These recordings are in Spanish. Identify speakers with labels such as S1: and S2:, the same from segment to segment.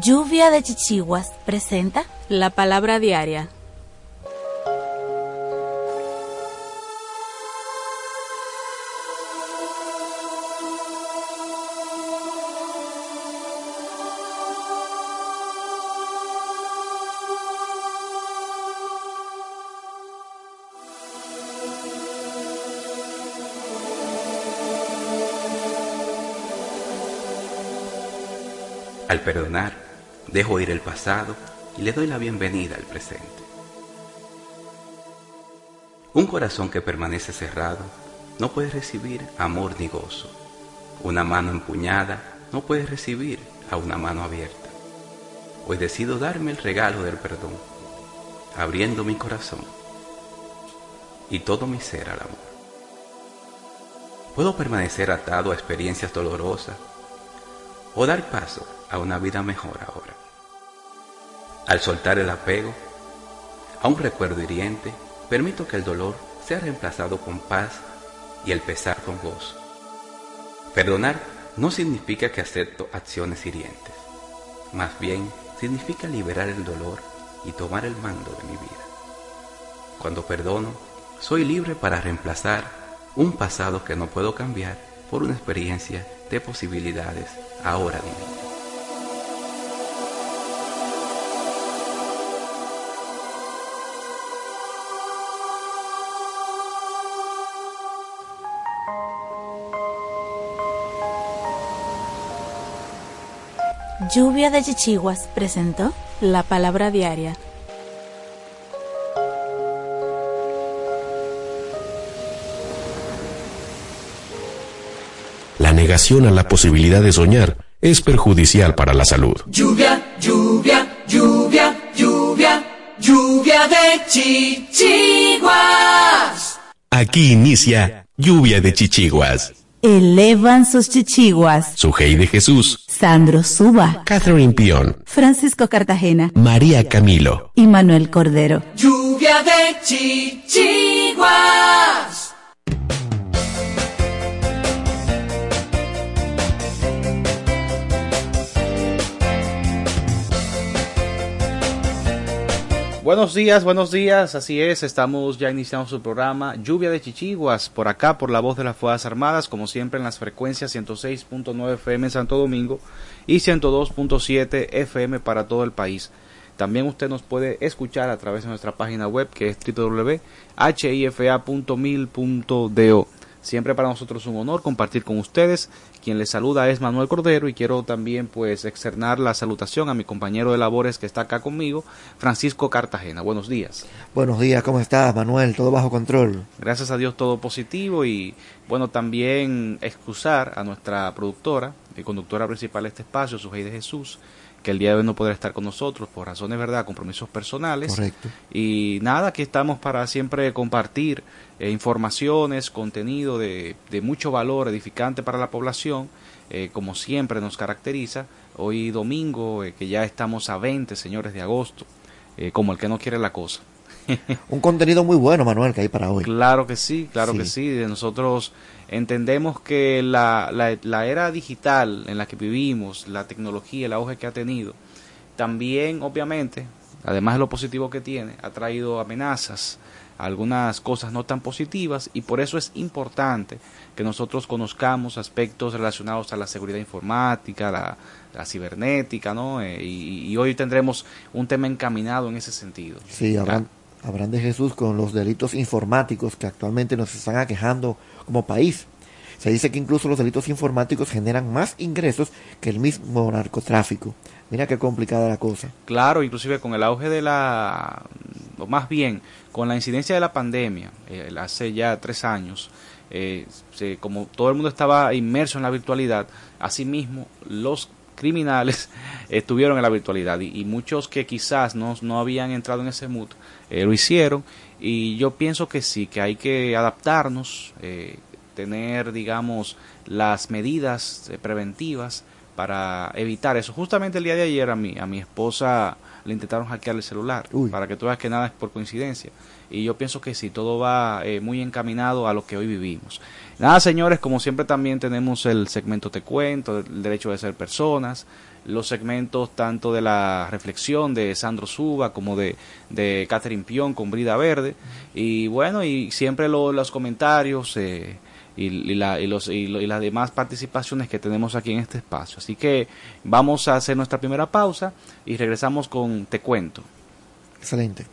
S1: Lluvia de Chichiguas presenta
S2: la palabra diaria.
S3: Al perdonar, dejo ir el pasado y le doy la bienvenida al presente. Un corazón que permanece cerrado no puede recibir amor ni gozo. Una mano empuñada no puede recibir a una mano abierta. Hoy decido darme el regalo del perdón, abriendo mi corazón y todo mi ser al amor. Puedo permanecer atado a experiencias dolorosas o dar paso a una vida mejor ahora. Al soltar el apego a un recuerdo hiriente, permito que el dolor sea reemplazado con paz y el pesar con gozo. Perdonar no significa que acepto acciones hirientes, más bien significa liberar el dolor y tomar el mando de mi vida. Cuando perdono, soy libre para reemplazar un pasado que no puedo cambiar por una experiencia de posibilidades ahora vividas.
S1: Lluvia de Chichiguas presentó
S2: la palabra diaria.
S4: La negación a la posibilidad de soñar es perjudicial para la salud.
S5: Lluvia, lluvia, lluvia, lluvia, lluvia de chichiguas.
S4: Aquí inicia Lluvia de Chichiguas.
S1: Elevan sus chichiguas.
S4: Sujei de Jesús,
S1: Sandro Suba,
S4: Catherine Pion,
S1: Francisco Cartagena
S4: María Camilo.
S1: y Manuel Cordero.
S5: Lluvia de chichiguas.
S6: Buenos días, buenos días, así es, estamos ya iniciando su programa Lluvia de Chichiguas, por acá, por la voz de las Fuerzas Armadas, como siempre en las frecuencias 106.9 FM en Santo Domingo y 102.7 FM para todo el país. También usted nos puede escuchar a través de nuestra página web que es www.hifa.mil.do. Siempre para nosotros es un honor compartir con ustedes. Quien les saluda es Manuel Cordero y quiero también pues externar la salutación a mi compañero de labores que está acá conmigo, Francisco Cartagena. Buenos días.
S7: Buenos días, ¿cómo estás, Manuel? ¿Todo bajo control?
S6: Gracias a Dios todo positivo y bueno, también excusar a nuestra productora y conductora principal de este espacio, Sujei de Jesús, que el día de hoy no podrá estar con nosotros por razones, ¿verdad?, compromisos personales.
S7: Correcto.
S6: Y nada, aquí estamos para siempre compartir eh, informaciones, contenido de, de mucho valor edificante para la población, eh, como siempre nos caracteriza. Hoy domingo, eh, que ya estamos a 20, señores, de agosto, como el que no quiere la cosa.
S7: Un contenido muy bueno, Manuel, que hay para hoy.
S6: Claro que sí, claro
S7: Sí.
S6: que sí. De Nosotros entendemos que la, la, era digital en la que vivimos, la tecnología, el auge que ha tenido, también, obviamente, además de lo positivo que tiene, ha traído amenazas, algunas cosas no tan positivas y por eso es importante que nosotros conozcamos aspectos relacionados a la seguridad informática, la, la cibernética, ¿no? Eh, y, y hoy tendremos un tema encaminado en ese sentido.
S7: Sí, habrán, habrán de Jesús con los delitos informáticos que actualmente nos están aquejando como país. Se dice que incluso los delitos informáticos generan más ingresos que el mismo narcotráfico. Mira qué complicada la cosa.
S6: Claro, inclusive con el auge de la, o más bien, con la incidencia de la pandemia, eh, hace ya tres años, eh, se- como todo el mundo estaba inmerso en la virtualidad, asimismo los criminales estuvieron en la virtualidad y, y muchos que quizás no, no habían entrado en ese mood eh, lo hicieron y yo pienso que sí, que hay que adaptarnos, eh, tener, digamos, las medidas eh, preventivas para evitar eso. Justamente el día de ayer a mi, a mi esposa le intentaron hackear el celular,
S7: Uy.
S6: para que tú veas que nada es por coincidencia. Y yo pienso que sí, todo va eh, muy encaminado a lo que hoy vivimos. Nada, señores, como siempre también tenemos el segmento Te Cuento, el derecho de ser personas, los segmentos tanto de la reflexión de Sandro Suba como de, de Catherine Pion con Brida Verde. Y bueno, y siempre lo- los comentarios eh, y, la- y los, y lo- y las demás participaciones que tenemos aquí en este espacio. Así que vamos a hacer nuestra primera pausa y regresamos con Te Cuento.
S7: Excelente.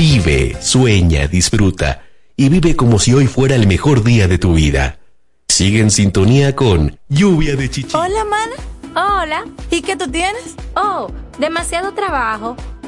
S8: Vive, sueña, disfruta y vive como si hoy fuera el mejor día de tu vida. Sigue en sintonía con Lluvia de Chichi.
S1: Hola, mana.
S9: Hola.
S1: ¿Y qué tú tienes?
S9: Oh, demasiado trabajo,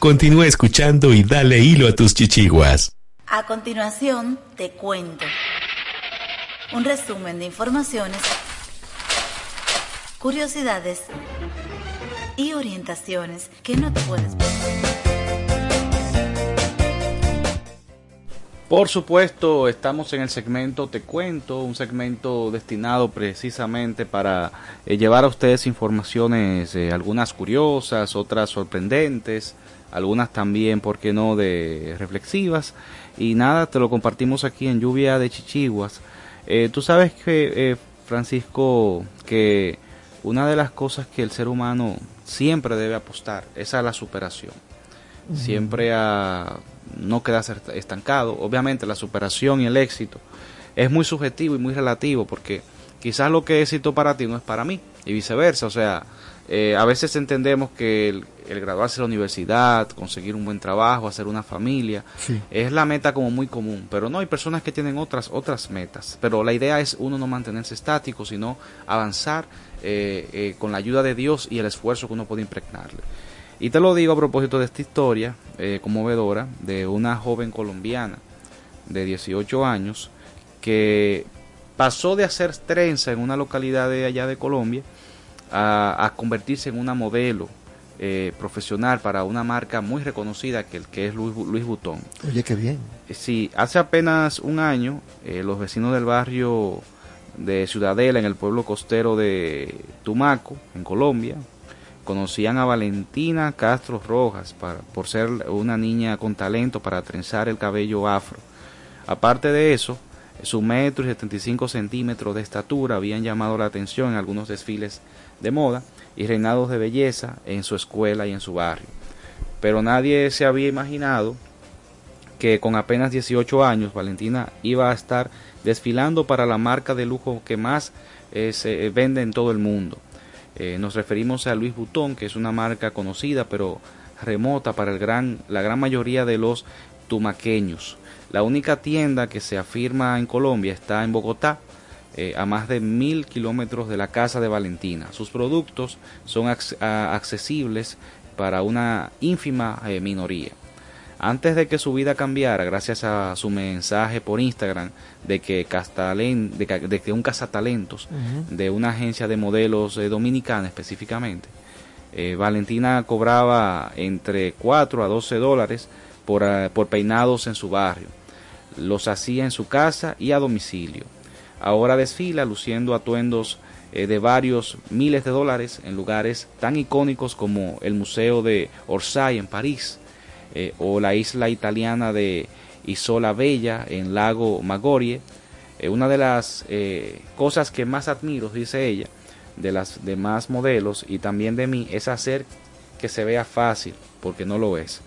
S8: Continúa escuchando y dale hilo a tus chichiguas.
S10: A continuación, te cuento un resumen de informaciones, curiosidades y orientaciones que no te puedes perder.
S6: Por supuesto, estamos en el segmento Te Cuento, un segmento destinado precisamente para eh, llevar a ustedes informaciones, eh, algunas curiosas, otras sorprendentes, algunas también, ¿por qué no?, de reflexivas. Y nada, te lo compartimos aquí en Lluvia de Chichiguas. Eh, Tú sabes que, eh, Francisco, que una de las cosas que el ser humano siempre debe apostar es a la superación. Siempre a no quedarse est- estancado. Obviamente la superación y el éxito es muy subjetivo y muy relativo porque quizás lo que es éxito para ti no es para mí y viceversa. O sea, eh, a veces entendemos que el, el graduarse de la universidad, conseguir un buen trabajo, hacer una familia.
S7: Sí.
S6: Es la meta como muy común, pero no hay personas que tienen otras otras metas. Pero la idea es uno no mantenerse estático, sino avanzar eh, eh, con la ayuda de Dios y el esfuerzo que uno puede impregnarle. Y te lo digo a propósito de esta historia eh, conmovedora de una joven colombiana de 18 años que pasó de hacer trenza en una localidad de allá de Colombia a, a convertirse en una modelo eh, profesional para una marca muy reconocida que, que es Louis, Louis Vuitton.
S7: Oye, qué bien.
S6: Eh, Sí, hace apenas un año eh, los vecinos del barrio de Ciudadela, en el pueblo costero de Tumaco, en Colombia, conocían a Valentina Castro Rojas para, por ser una niña con talento para trenzar el cabello afro. Aparte de eso, su metro y 75 centímetros de estatura habían llamado la atención en algunos desfiles de moda y reinados de belleza en su escuela y en su barrio. Pero nadie se había imaginado que con apenas 18 años Valentina iba a estar desfilando para la marca de lujo que más eh, se vende en todo el mundo. Eh, nos referimos a Louis Vuitton, que es una marca conocida pero remota para el gran, la gran mayoría de los tumaqueños. La única tienda que se afirma en Colombia está en Bogotá, eh, a más de mil kilómetros de la casa de Valentina. Sus productos son ac accesibles para una ínfima eh, minoría. Antes de que su vida cambiara, gracias a su mensaje por Instagram de que, Castalen, de, de que un cazatalentos de una agencia de modelos eh, dominicana específicamente, Valentina cobraba entre 4 a 12 dólares por, eh, por peinados en su barrio. Los hacía en su casa y a domicilio. Ahora desfila luciendo atuendos eh, de varios miles de dólares en lugares tan icónicos como el Museo de Orsay en París eh, o la isla italiana de Isola Bella en Lago Magorie. Eh, una de las cosas que más admiro, dice ella, de las demás modelos y también de mí es hacer que se vea fácil, porque no lo es.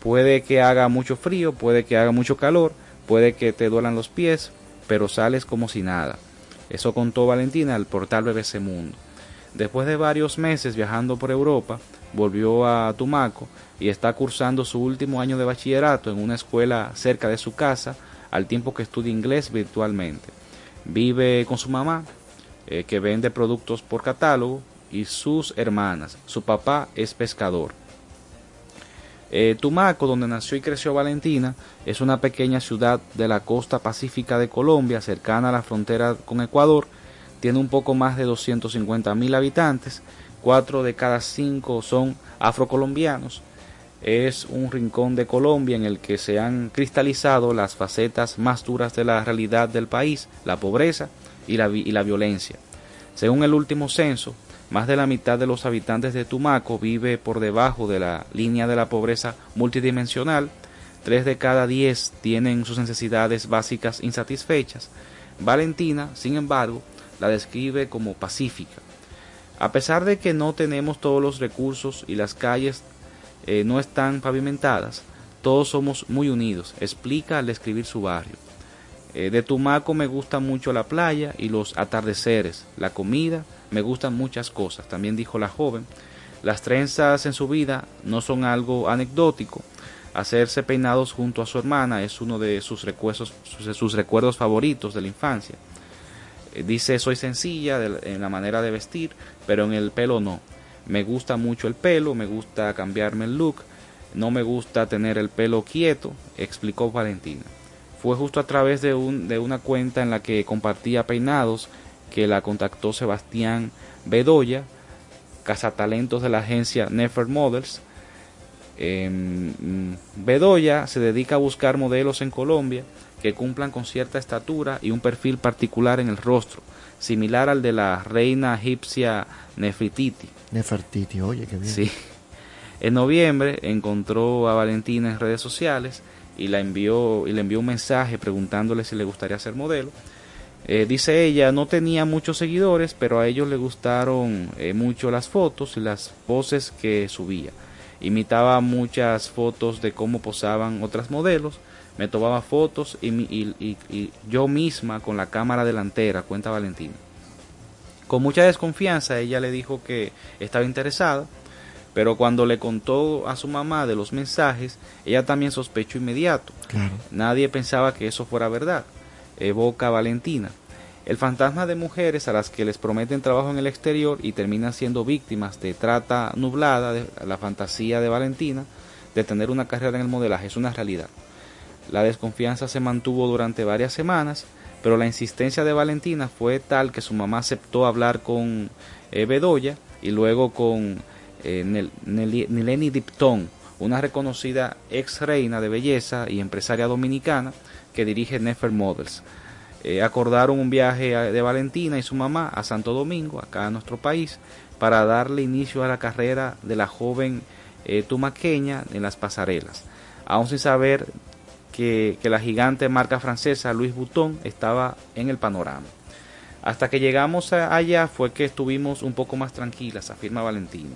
S6: Puede que haga mucho frío, puede que haga mucho calor, puede que te duelan los pies, pero sales como si nada. Eso contó Valentina al portal BBC Mundo. Después de varios meses viajando por Europa, volvió a Tumaco y está cursando su último año de bachillerato en una escuela cerca de su casa, al tiempo que estudia inglés virtualmente. Vive con su mamá, eh, que vende productos por catálogo, y sus hermanas. Su papá es pescador. Eh, Tumaco, donde nació y creció Valentina, es una pequeña ciudad de la costa pacífica de Colombia, cercana a la frontera con Ecuador. Tiene un poco más de 250 mil habitantes. Cuatro de cada cinco son afrocolombianos. Es un rincón de Colombia en el que se han cristalizado las facetas más duras de la realidad del país, la pobreza y la, vi- y la violencia. Según el último censo, más de la mitad de los habitantes de Tumaco vive por debajo de la línea de la pobreza multidimensional. Tres de cada diez tienen sus necesidades básicas insatisfechas. Valentina, sin embargo, la describe como pacífica. A pesar de que no tenemos todos los recursos y las calles eh, no están pavimentadas, todos somos muy unidos, explica al describir su barrio. Eh, de Tumaco me gusta mucho la playa y los atardeceres, la comida, me gustan muchas cosas, también dijo la joven. Las trenzas en su vida no son algo anecdótico. Hacerse peinados junto a su hermana es uno de sus recuerdos, sus, recuerdos favoritos de la infancia. Eh, Dice, soy sencilla en la manera de vestir, pero en el pelo no. Me gusta mucho el pelo, me gusta cambiarme el look, no me gusta tener el pelo quieto, explicó Valentina. Fue justo a través de una cuenta en la que compartía peinados que la contactó Sebastián Bedoya, cazatalentos de la agencia Nefer Models. Em, Bedoya se dedica a buscar modelos en Colombia que cumplan con cierta estatura y un perfil particular en el rostro, similar al de la reina egipcia Nefertiti.
S7: Nefertiti, oye, qué bien.
S6: Sí. En noviembre encontró a Valentina en redes sociales y la envió y le envió un mensaje preguntándole si le gustaría ser modelo. Eh, dice ella, no tenía muchos seguidores, pero a ellos le gustaron eh, mucho las fotos y las poses que subía. Imitaba muchas fotos de cómo posaban otras modelos, me tomaba fotos y, mi- y- y- y yo misma con la cámara delantera, cuenta Valentina. Con mucha desconfianza ella le dijo que estaba interesada, Pero cuando le contó a su mamá de los mensajes, ella también sospechó inmediato.
S7: Claro.
S6: Nadie pensaba que eso fuera verdad. Evoca a Valentina. El fantasma de mujeres a las que les prometen trabajo en el exterior y terminan siendo víctimas de trata nublada, de la fantasía de Valentina, de tener una carrera en el modelaje, es una realidad. La desconfianza se mantuvo durante varias semanas, pero la insistencia de Valentina fue tal que su mamá aceptó hablar con eh, Bedoya y luego con eh, Nileni Dipton, una reconocida ex reina de belleza y empresaria dominicana que dirige Nefer Models. Eh, acordaron un viaje de Valentina y su mamá a Santo Domingo, acá a nuestro país, para darle inicio a la carrera de la joven eh, tumaqueña en las pasarelas, aún sin saber que, que la gigante marca francesa Louis Vuitton estaba en el panorama. Hasta que llegamos allá fue que estuvimos un poco más tranquilas, afirma Valentina.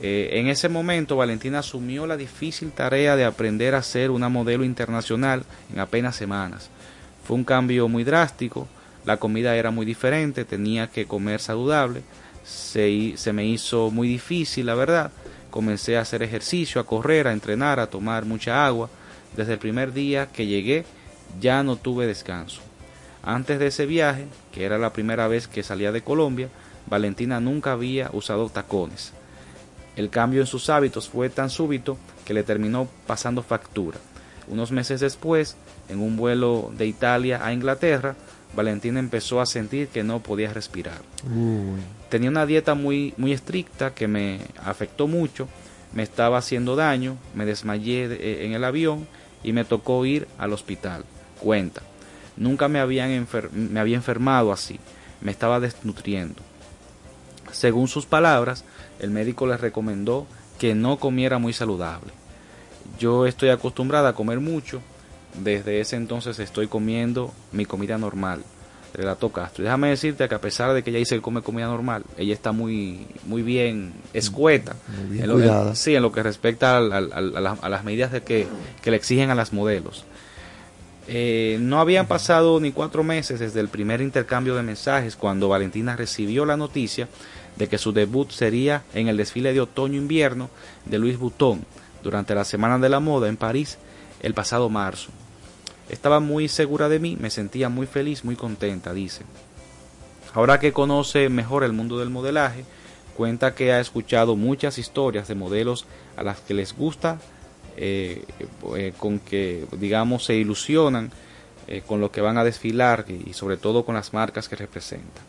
S6: Eh, en ese momento Valentina asumió la difícil tarea de aprender a ser una modelo internacional en apenas semanas. Fue un cambio muy drástico, la comida era muy diferente, tenía que comer saludable, se, se me hizo muy difícil, la verdad. Comencé a hacer ejercicio, a correr, a entrenar, a tomar mucha agua. Desde el primer día que llegué ya no tuve descanso. Antes de ese viaje, que era la primera vez que salía de Colombia, Valentina nunca había usado tacones. El cambio en sus hábitos fue tan súbito que le terminó pasando factura. Unos meses después, en un vuelo de Italia a Inglaterra, Valentina empezó a sentir que no podía respirar.
S7: Uy.
S6: Tenía una dieta muy, muy estricta que me afectó mucho, me estaba haciendo daño, me desmayé de- en el avión y me tocó ir al hospital. Cuenta, nunca me, habían enfer- me había enfermado así, me estaba desnutriendo. Según sus palabras, el médico le recomendó que no comiera muy saludable. Yo estoy acostumbrada a comer mucho, desde ese entonces estoy comiendo mi comida normal. Relató Castro. Déjame decirte que a pesar de que ella dice que come comida normal, ella está muy, muy bien escueta.
S7: Muy bien
S6: en lo,
S7: cuidada.
S6: en- sí, en lo que respecta a las medidas de que, que le exigen a las modelos. Eh, no habían pasado ni cuatro meses desde el primer intercambio de mensajes cuando Valentina recibió la noticia de que su debut sería en el desfile de otoño-invierno de Louis Vuitton durante la Semana de la Moda en París el pasado marzo. Estaba muy segura de mí, me sentía muy feliz, muy contenta, dice. Ahora que conoce mejor el mundo del modelaje, cuenta que ha escuchado muchas historias de modelos a las que les gusta, eh, eh, con que, digamos, se ilusionan eh, con lo que van a desfilar y sobre todo con las marcas que representan.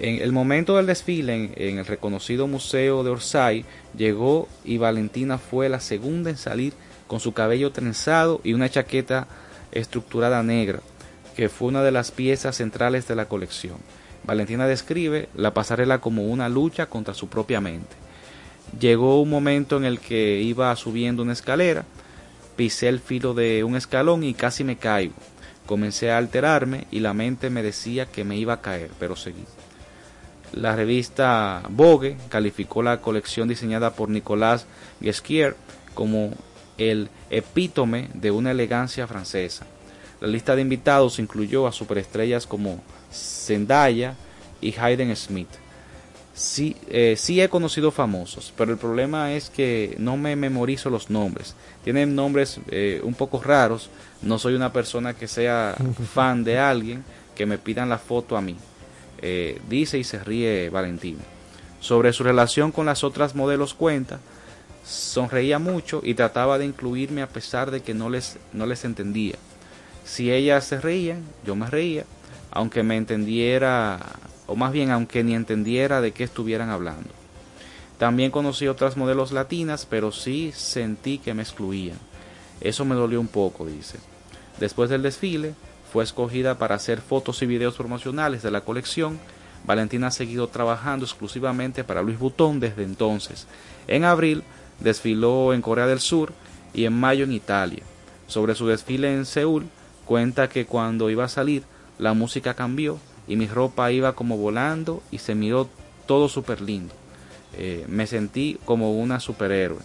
S6: En el momento del desfile en, en el reconocido Museo de Orsay llegó y Valentina fue la segunda en salir con su cabello trenzado y una chaqueta estructurada negra, que fue una de las piezas centrales de la colección. Valentina describe la pasarela como una lucha contra su propia mente. Llegó un momento en el que iba subiendo una escalera, pisé el filo de un escalón y casi me caigo. Comencé a alterarme y la mente me decía que me iba a caer, pero seguí. La revista Vogue calificó la colección diseñada por Nicolas Guesquier como el epítome de una elegancia francesa. La lista de invitados incluyó a superestrellas como Zendaya y Hayden Smith. Sí, eh, sí he conocido famosos, pero el problema es que no me memorizo los nombres. Tienen nombres eh, un poco raros. No soy una persona que sea fan de alguien que me pidan la foto a mí. Eh, dice y se ríe Valentín. Sobre su relación con las otras modelos cuenta, sonreía mucho y trataba de incluirme a pesar de que no les, no les entendía. Si ellas se reían, yo me reía, aunque me entendiera, o más bien aunque ni entendiera de qué estuvieran hablando. También conocí otras modelos latinas, pero sí sentí que me excluían. Eso me dolió un poco, dice. Después del desfile, fue escogida para hacer fotos y videos promocionales de la colección. Valentina ha seguido trabajando exclusivamente para Louis Vuitton desde entonces. En abril desfiló en Corea del Sur y en mayo en Italia. Sobre su desfile en Seúl, cuenta que cuando iba a salir, la música cambió y mi ropa iba como volando y se miró todo súper lindo. Eh, me sentí como una superhéroe.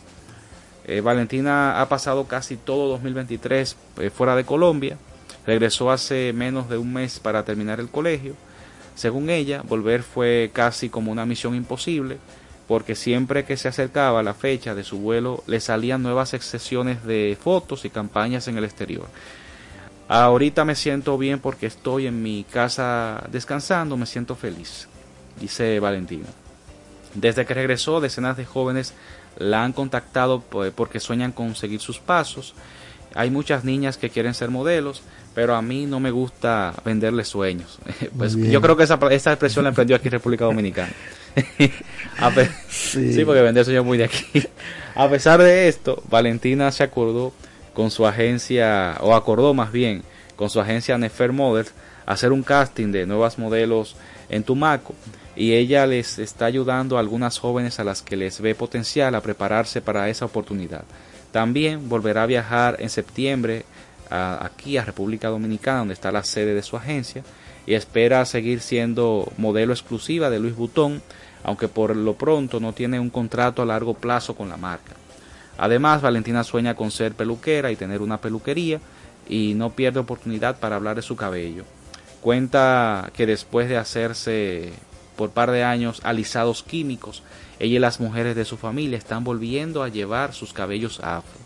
S6: Eh, Valentina ha pasado casi todo 2023 eh, fuera de Colombia. Regresó hace menos de un mes para terminar el colegio. Según ella, volver fue casi como una misión imposible. porque siempre que se acercaba la fecha de su vuelo le salían nuevas sesiones de fotos y campañas en el exterior. Ahorita me siento bien porque estoy en mi casa descansando, me siento feliz, dice Valentina. Desde que regresó, decenas de jóvenes la han contactado porque sueñan con seguir sus pasos. Hay muchas niñas que quieren ser modelos, pero a mí no me gusta venderles sueños. pues yo creo que esa, esa expresión la emprendió aquí en República Dominicana. sí. sí. porque vender sueños muy de aquí. a pesar de esto, Valentina se acordó con su agencia, o acordó más bien, con su agencia Nefer Models, hacer un casting de nuevas modelos en Tumaco y ella les está ayudando a algunas jóvenes a las que les ve potencial a prepararse para esa oportunidad. También volverá a viajar en septiembre aquí a República Dominicana, donde está la sede de su agencia, y espera seguir siendo modelo exclusiva de Luis Butón, aunque por lo pronto no tiene un contrato a largo plazo con la marca. Además, Valentina sueña con ser peluquera y tener una peluquería y no pierde oportunidad para hablar de su cabello. Cuenta que después de hacerse por par de años alisados químicos, ella y las mujeres de su familia están volviendo a llevar sus cabellos afro.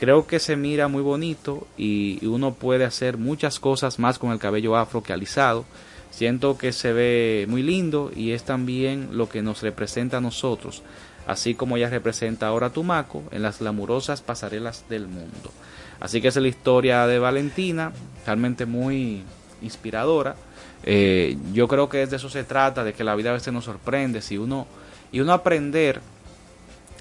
S6: Creo que se mira muy bonito y uno puede hacer muchas cosas más con el cabello afro que alisado. Siento que se ve muy lindo y es también lo que nos representa a nosotros, así como ella representa ahora a Tumaco en las glamurosas pasarelas del mundo. Así que es la historia de Valentina, realmente muy inspiradora. Eh, yo creo que de eso se trata, de que la vida a veces nos sorprende, si uno y uno aprender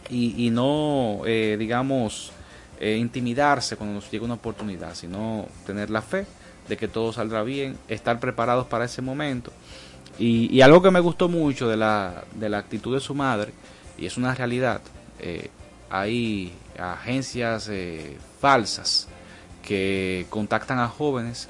S6: y, no, eh, digamos, eh, intimidarse cuando nos llega una oportunidad, sino tener la fe de que todo saldrá bien, estar preparados para ese momento. Y, algo que me gustó mucho de la, de la actitud de su madre, y es una realidad, hay agencias falsas que contactan a jóvenes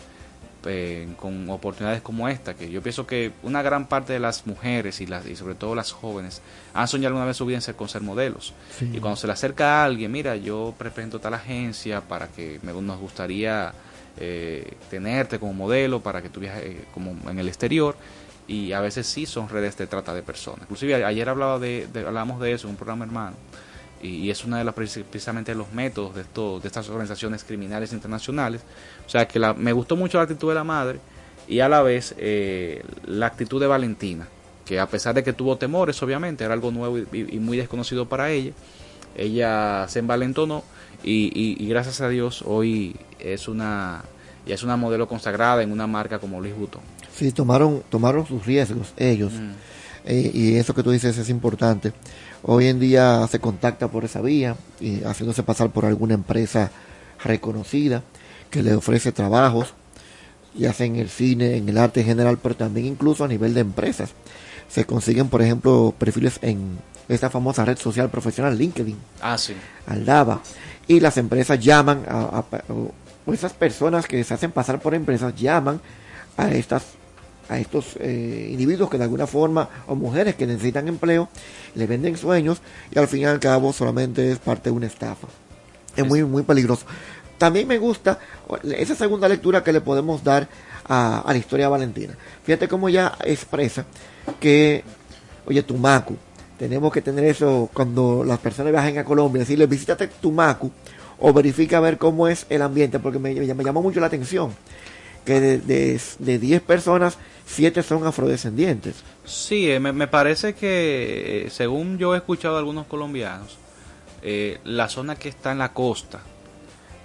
S6: eh, con oportunidades como esta, que yo pienso que una gran parte de las mujeres y, las, y sobre todo las jóvenes han soñado alguna vez su vida en ser, con ser modelos. Y cuando se le acerca a alguien, mira, yo presento tal agencia para que me, nos gustaría eh, tenerte como modelo, para que tú viajes eh, como en el exterior, y a veces sí son redes de trata de personas. Inclusive ayer hablaba de, de, hablábamos de eso en un programa hermano y, es uno de los precisamente los métodos de, de estas organizaciones criminales internacionales. O sea que la, me gustó mucho la actitud de la madre y a la vez eh, la actitud de Valentina, que a pesar de que tuvo temores, obviamente, era algo nuevo y, muy desconocido para ella, ella se envalentonó y, y, gracias a Dios hoy es una ya es una modelo consagrada en una marca como Luis Butón.
S7: Sí, tomaron, tomaron sus riesgos ellos. Mm. Eh, y eso que tú dices es importante. Hoy en día se contacta por esa vía, y haciéndose pasar por alguna empresa reconocida que le ofrece trabajos, ya sea en el cine, en el arte en general, pero también incluso a nivel de empresas. Se consiguen, por ejemplo, perfiles en esta famosa red social profesional LinkedIn.
S6: Ah, sí.
S7: Aldaba. Y las empresas llaman a, o esas personas que se hacen pasar por empresas llaman a estas a estos eh, individuos que de alguna forma, o mujeres que necesitan empleo, le venden sueños y al fin y al cabo solamente es parte de una estafa. Es muy, muy peligroso. También me gusta esa segunda lectura que le podemos dar a, la historia de Valentina. Fíjate cómo ella expresa que, oye, Tumacu, tenemos que tener eso cuando las personas viajen a Colombia, decirle visítate Tumacu o verifica a ver cómo es el ambiente, porque me, me llamó mucho la atención que de 10 personas, 7 son afrodescendientes.
S6: Sí, eh, me, parece que, eh, según yo he escuchado a algunos colombianos, eh, la zona que está en la costa,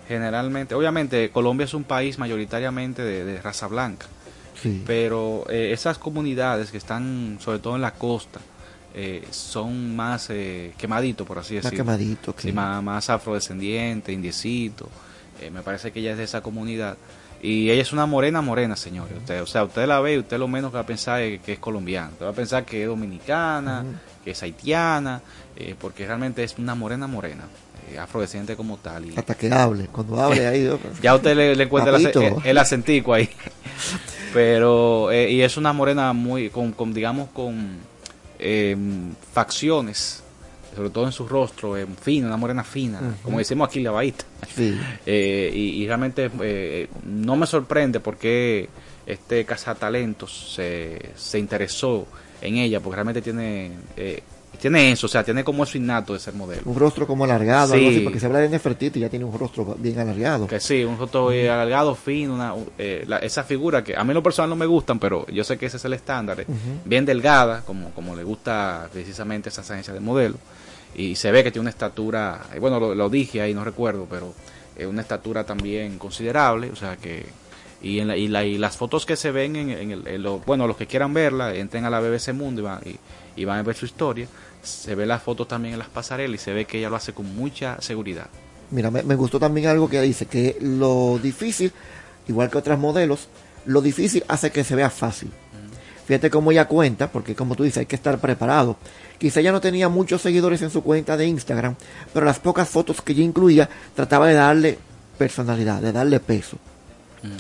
S6: generalmente, obviamente Colombia es un país mayoritariamente de, raza blanca, pero esas comunidades que están sobre todo en la costa, son más quemaditos, por así decirlo.
S7: Más quemadito,
S6: más, más afrodescendiente, indiecito. me parece que ella es de esa comunidad. Y ella es una morena, morena, señores. Usted, o sea, usted la ve y usted lo menos que va a pensar es que es colombiana. Usted va a pensar que es dominicana, que es haitiana, eh, porque realmente es una morena, morena. Eh, afrodescendiente como tal. Y,
S7: Hasta que hable, cuando hable ahí.
S6: ya usted le, encuentra el, acentico ahí. Pero, eh, y es una morena muy, con, con digamos, con facciones sobre todo en su rostro, eh, fina, una morena fina, como decimos aquí, la baita. Eh, y, realmente eh, no me sorprende porque este cazatalentos se, se interesó en ella, porque realmente tiene tiene eso, o sea, tiene como eso innato de ser modelo.
S7: Un rostro como alargado,
S6: Sí.
S7: algo así, porque se habla de Nefertiti y ya tiene un rostro bien alargado.
S6: Que sí, un rostro eh, alargado, fino, una, eh, la- esa figura que a mí en lo personal no me gustan, pero yo sé que ese es el estándar, eh, bien delgada, como, como le gusta precisamente esa agencia de modelo, y se ve que tiene una estatura, eh, bueno, lo, dije ahí, no recuerdo, pero eh, una estatura también considerable, o sea que, y, en la- y, la- y las fotos que se ven en, el, bueno, los que quieran verla, entren a la BBC Mundo y van, y, y van a ver su historia, se ve las fotos también en las pasarelas y se ve que ella lo hace con mucha seguridad.
S7: Mira, me, me gustó también algo que dice, que lo difícil, igual que otras modelos, lo difícil hace que se vea fácil. Fíjate cómo ella cuenta, porque como tú dices, hay que estar preparado. Quizá ella no tenía muchos seguidores en su cuenta de Instagram, pero las pocas fotos que ella incluía trataba de darle personalidad, de darle peso.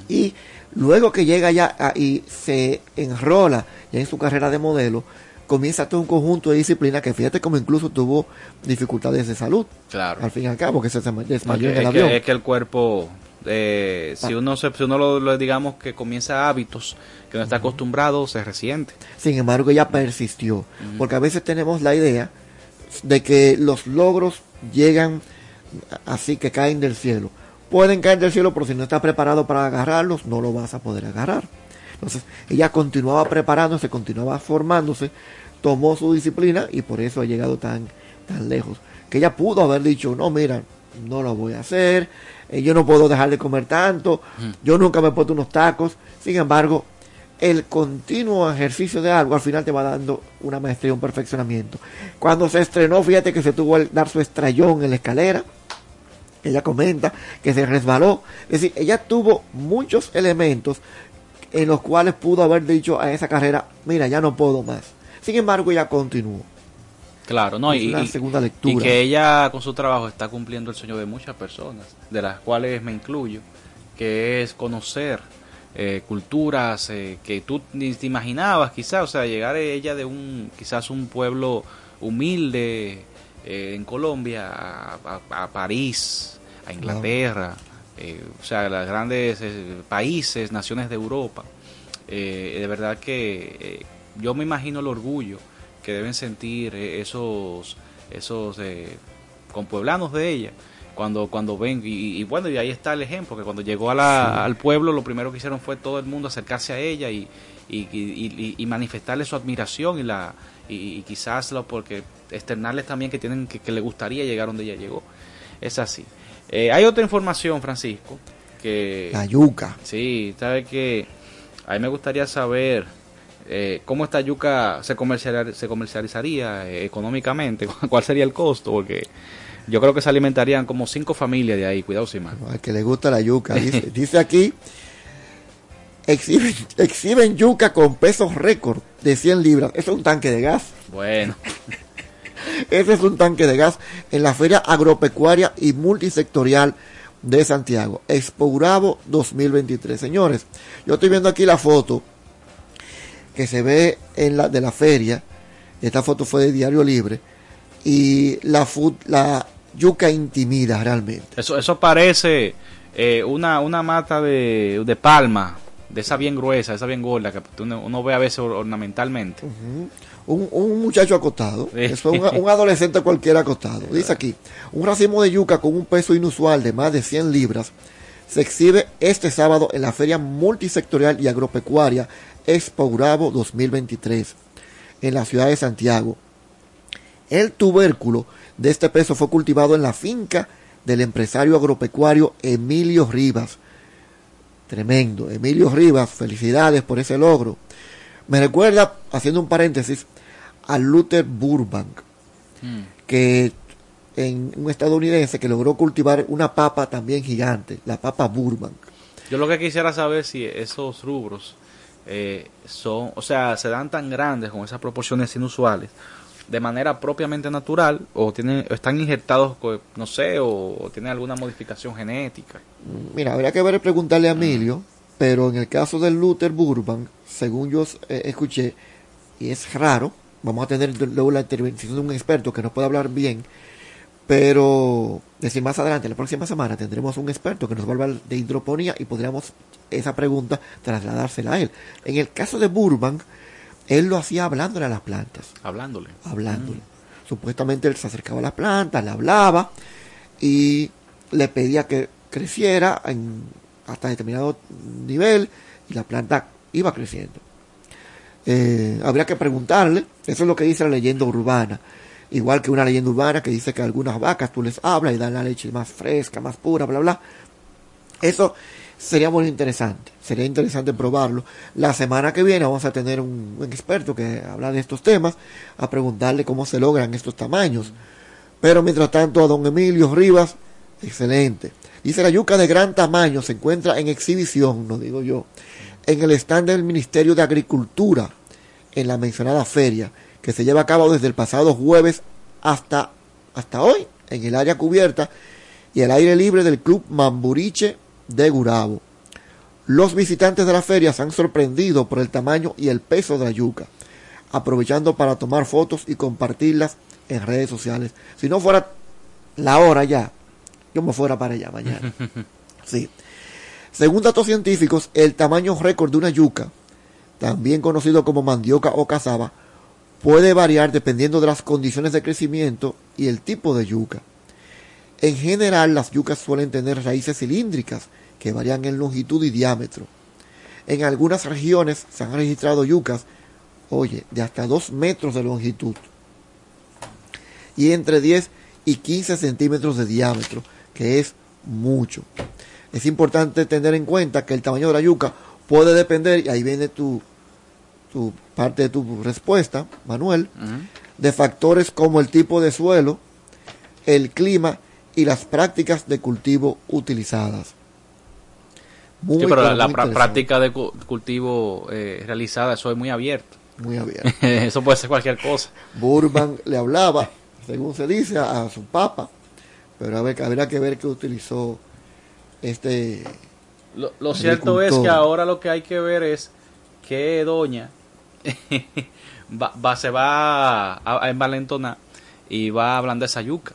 S7: Y luego que llega ya a- y se enrola ya en su carrera de modelo, comienza todo un conjunto de disciplinas que fíjate como incluso tuvo dificultades de salud.
S6: Claro.
S7: Al fin y al cabo, que se desma- desmayó
S6: es,
S7: en el
S6: que,
S7: avión.
S6: es que el cuerpo, eh, si
S7: Ah.
S6: uno se, si uno lo, lo- digamos que comienza hábitos que no está acostumbrado, se resiente.
S7: Sin embargo, ella persistió. Porque a veces tenemos la idea de que los logros llegan así que caen del cielo. Pueden caer del cielo, pero si no estás preparado para agarrarlos, no lo vas a poder agarrar. Entonces, ella continuaba preparándose, continuaba formándose, tomó su disciplina y por eso ha llegado tan, tan lejos. Que ella pudo haber dicho, no, mira, no lo voy a hacer, eh, yo no puedo dejar de comer tanto, yo nunca me he puesto unos tacos. Sin embargo, el continuo ejercicio de algo al final te va dando una maestría, un perfeccionamiento. Cuando se estrenó, fíjate que se tuvo que dar su estrellón en la escalera. Ella comenta que se resbaló. Es decir, ella tuvo muchos elementos en los cuales pudo haber dicho a esa carrera, mira, ya no puedo más. Sin embargo, ella continuó.
S6: Claro, no,
S7: Es
S6: y,
S7: lectura.
S6: que ella con su trabajo está cumpliendo el sueño de muchas personas, de las cuales me incluyo, que es conocer eh, culturas eh, que tú ni te imaginabas, quizás, o sea, llegar ella de un, quizás un pueblo humilde eh, en Colombia a, a- a París, a Inglaterra, eh, o sea, las grandes países, naciones de Europa. Eh, de verdad que yo me imagino el orgullo que deben sentir eh, esos esos eh, compueblanos de ella cuando cuando ven y, y bueno y ahí está el ejemplo que cuando llegó a la-
S7: Sí.
S6: al pueblo lo primero que hicieron fue todo el mundo acercarse a ella y y, manifestarle su admiración y la y, y quizás lo porque externarles también que tienen que, que le gustaría llegar donde ella llegó es así Eh, hay otra información Francisco que
S7: La yuca.
S6: Sí, sabe que a mí me gustaría saber eh, cómo esta yuca se, comercial, se comercializaría eh, económicamente, cuál sería el costo, porque yo creo que se alimentarían como cinco familias de ahí, cuidado si mal.
S7: Al que le gusta la yuca. Dice, dice aquí, exhiben, exhiben yuca con pesos récord de 100 libras. Eso es un tanque de gas.
S6: Bueno,
S7: Ese es un tanque de gas en la Feria Agropecuaria y Multisectorial de Santiago. Expo Bravo 2023. Señores, yo estoy viendo aquí la foto que se ve en la de la feria. Esta foto fue de Diario Libre. Y la, yuca intimida realmente.
S6: eso, eso parece eh, una, una mata de, de palma, de esa bien gruesa, esa bien gorda, que uno, uno ve a veces or- ornamentalmente.
S7: Un, un muchacho acostado, eso es un, un adolescente cualquiera acostado. Dice aquí, un racimo de yuca con un peso inusual de más de 100 libras se exhibe este sábado en la Feria Multisectorial y Agropecuaria Expo Bravo 2023 en la ciudad de Santiago. El tubérculo de este peso fue cultivado en la finca del empresario agropecuario Emilio Rivas. Tremendo, Emilio Rivas, felicidades por ese logro. Me recuerda, haciendo un paréntesis, a Luther Burbank, que en un estadounidense que logró cultivar una papa también gigante, la papa Burbank.
S6: Yo lo que quisiera saber si esos rubros eh, son, o sea, se dan tan grandes con esas proporciones inusuales de manera propiamente natural o tienen o están injertados, no sé, o, o tienen alguna modificación genética.
S7: Mira, habría que ver preguntarle a Emilio, pero en el caso del Luther Burbank, según yo eh, escuché, y es raro, vamos a tener luego la intervención de un experto que nos puede hablar bien, pero decir más adelante, la próxima semana tendremos un experto que nos va a hablar de hidroponía y podríamos esa pregunta trasladársela a él. En el caso de Burbank, él lo hacía hablándole a las plantas,
S6: Hablándole.
S7: hablándole. Supuestamente él se acercaba a las plantas, le hablaba y le pedía que creciera en, hasta determinado nivel y la planta iba creciendo. Eh, habría que preguntarle, eso es lo que dice la leyenda urbana, igual que una leyenda urbana que dice que algunas vacas tú les hablas y dan la leche más fresca, más pura, bla, bla. Eso sería muy interesante, sería interesante probarlo. La semana que viene vamos a tener un, un experto que habla de estos temas, a preguntarle cómo se logran estos tamaños. Pero mientras tanto a don Emilio Rivas, excelente. Dice la yuca de gran tamaño se encuentra en exhibición, no digo yo, en el stand del Ministerio de Agricultura, en la mencionada feria, que se lleva a cabo desde el pasado jueves hasta, hasta hoy, en el área cubierta y el aire libre del Club Mamburiche de Gurabo. Los visitantes de la feria se han sorprendido por el tamaño y el peso de la yuca, aprovechando para tomar fotos y compartirlas en redes sociales. Si no fuera la hora ya, yo me fuera para allá mañana. Sí. Según datos científicos, el tamaño récord de una yuca, también conocido como mandioca o cazaba, puede variar dependiendo de las condiciones de crecimiento y el tipo de yuca. En general, las yucas suelen tener raíces cilíndricas que varían en longitud y diámetro. En algunas regiones se han registrado yucas, oye, de hasta 2 metros de longitud y entre 10 y 15 centímetros de diámetro, que es mucho. Es importante tener en cuenta que el tamaño de la yuca puede depender, y ahí viene tu, tu parte de tu respuesta, Manuel, de factores como el tipo de suelo, el clima y las prácticas de cultivo utilizadas.
S6: Muy, sí, pero la, la práctica de cultivo eh, realizada, eso es muy abierto.
S7: Muy abierto.
S6: eso puede ser cualquier cosa.
S7: Burban le hablaba, según se dice, a, a su papa, pero a ver, habrá que ver qué utilizó este.
S6: Lo, lo cierto es que ahora lo que hay que ver es que doña va, va, se va a, a envalentonar y va hablando de esa yuca.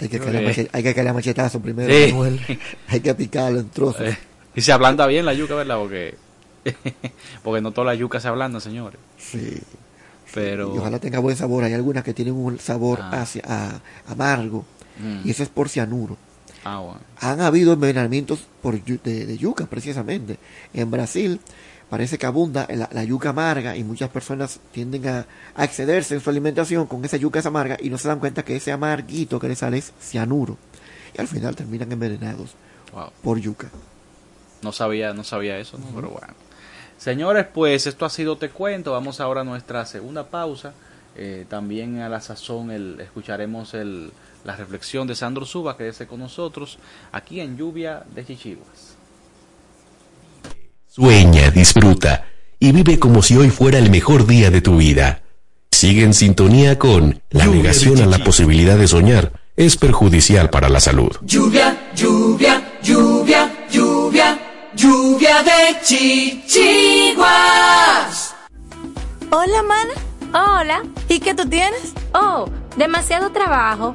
S7: Hay que caerle machetazo primero, sí. Manuel. hay que picarlo en trozos.
S6: Eh, y se ablanda bien la yuca, ¿verdad? Porque, porque no toda la yuca se ablanda, señores.
S7: Sí.
S6: Pero...
S7: Y ojalá tenga buen sabor. Hay algunas que tienen un sabor ah. hacia, a, amargo. Mm. Y eso es por cianuro.
S6: Ah, bueno.
S7: Han habido envenenamientos por, de, de, yuca, precisamente. En Brasil parece que abunda la, la, yuca amarga y muchas personas tienden a, a, excederse en su alimentación con esa yuca amarga y no se dan cuenta que ese amarguito que les sale es cianuro. Y al final terminan envenenados
S6: wow.
S7: por yuca.
S6: No sabía, no sabía eso, ¿no? Uh -huh. pero bueno. Señores, pues esto ha sido Te Cuento. Vamos ahora a nuestra segunda pausa. Eh, también a la sazón el, escucharemos el, la reflexión de Sandro Suba, que desde con nosotros, aquí en Lluvia de Chichiguas.
S8: Sueña, disfruta y vive como si hoy fuera el mejor día de tu vida. Sigue en sintonía con la lluvia negación a la posibilidad de soñar es perjudicial para la salud.
S5: Lluvia, lluvia, lluvia, lluvia, lluvia de chichiguas.
S1: Hola, mana.
S9: Hola.
S1: ¿Y qué tú tienes?
S9: Oh, demasiado trabajo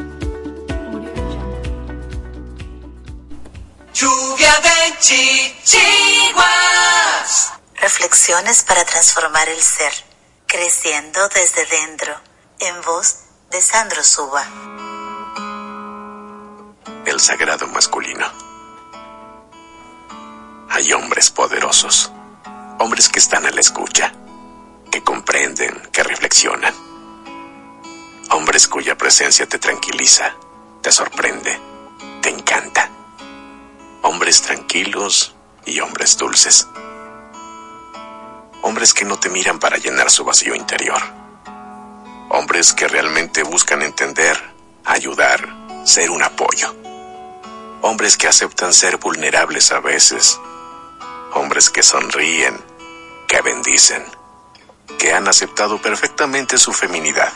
S5: chichiguas.
S10: Reflexiones para transformar el ser, creciendo desde dentro, en voz de Sandro Suba.
S4: El sagrado masculino. Hay hombres poderosos, hombres que están a la escucha, que comprenden, que reflexionan. Hombres cuya presencia te tranquiliza, te sorprende, te encanta. Hombres tranquilos y hombres dulces. Hombres que no te miran para llenar su vacío interior. Hombres que realmente buscan entender, ayudar, ser un apoyo. Hombres que aceptan ser vulnerables a veces. Hombres que sonríen, que bendicen, que han aceptado perfectamente su feminidad.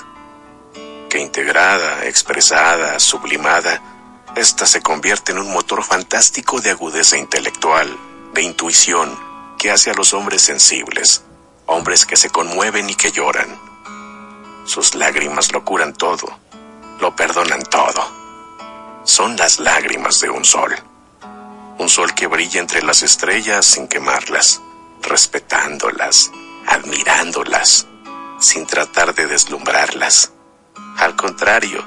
S4: Que integrada, expresada, sublimada, esta se convierte en un motor fantástico de agudeza intelectual, de intuición, que hace a los hombres sensibles, hombres que se conmueven y que lloran. Sus lágrimas lo curan todo, lo perdonan todo. Son las lágrimas de un sol. Un sol que brilla entre las estrellas sin quemarlas, respetándolas, admirándolas, sin tratar de deslumbrarlas. Al contrario,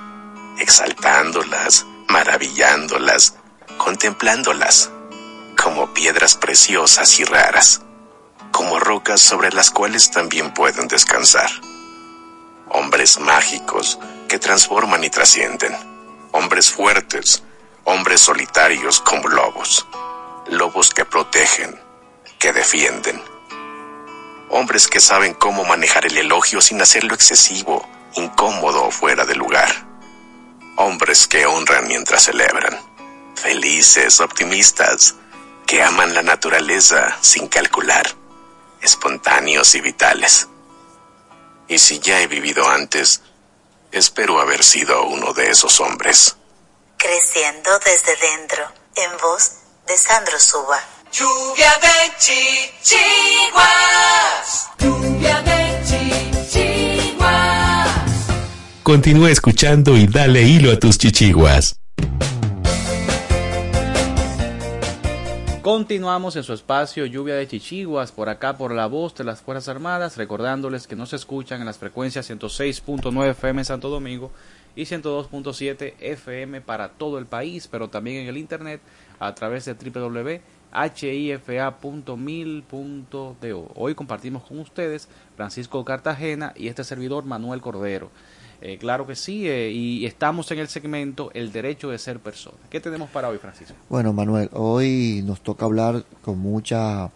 S4: exaltándolas, maravillándolas, contemplándolas, como piedras preciosas y raras, como rocas sobre las cuales también pueden descansar. Hombres mágicos que transforman y trascienden, hombres fuertes, hombres solitarios como lobos, lobos que protegen, que defienden, hombres que saben cómo manejar el elogio sin hacerlo excesivo, incómodo o fuera de lugar hombres que honran mientras celebran, felices, optimistas, que aman la naturaleza sin calcular, espontáneos y vitales. Y si ya he vivido antes, espero haber sido uno de esos hombres.
S10: Creciendo desde dentro, en voz de Sandro Suba.
S5: Lluvia de chichiguas. Lluvia de
S4: Continúa escuchando y dale hilo a tus chichiguas.
S6: Continuamos en su espacio Lluvia de Chichiguas, por acá por la voz de las Fuerzas Armadas, recordándoles que nos escuchan en las frecuencias 106.9 FM Santo Domingo y 102.7 FM para todo el país, pero también en el internet a través de www.hifa.mil.do. Hoy compartimos con ustedes Francisco Cartagena y este servidor Manuel Cordero. Eh, claro que sí, eh, y estamos en el segmento El derecho de ser persona. ¿Qué tenemos para hoy, Francisco?
S7: Bueno, Manuel, hoy nos toca hablar con mucha,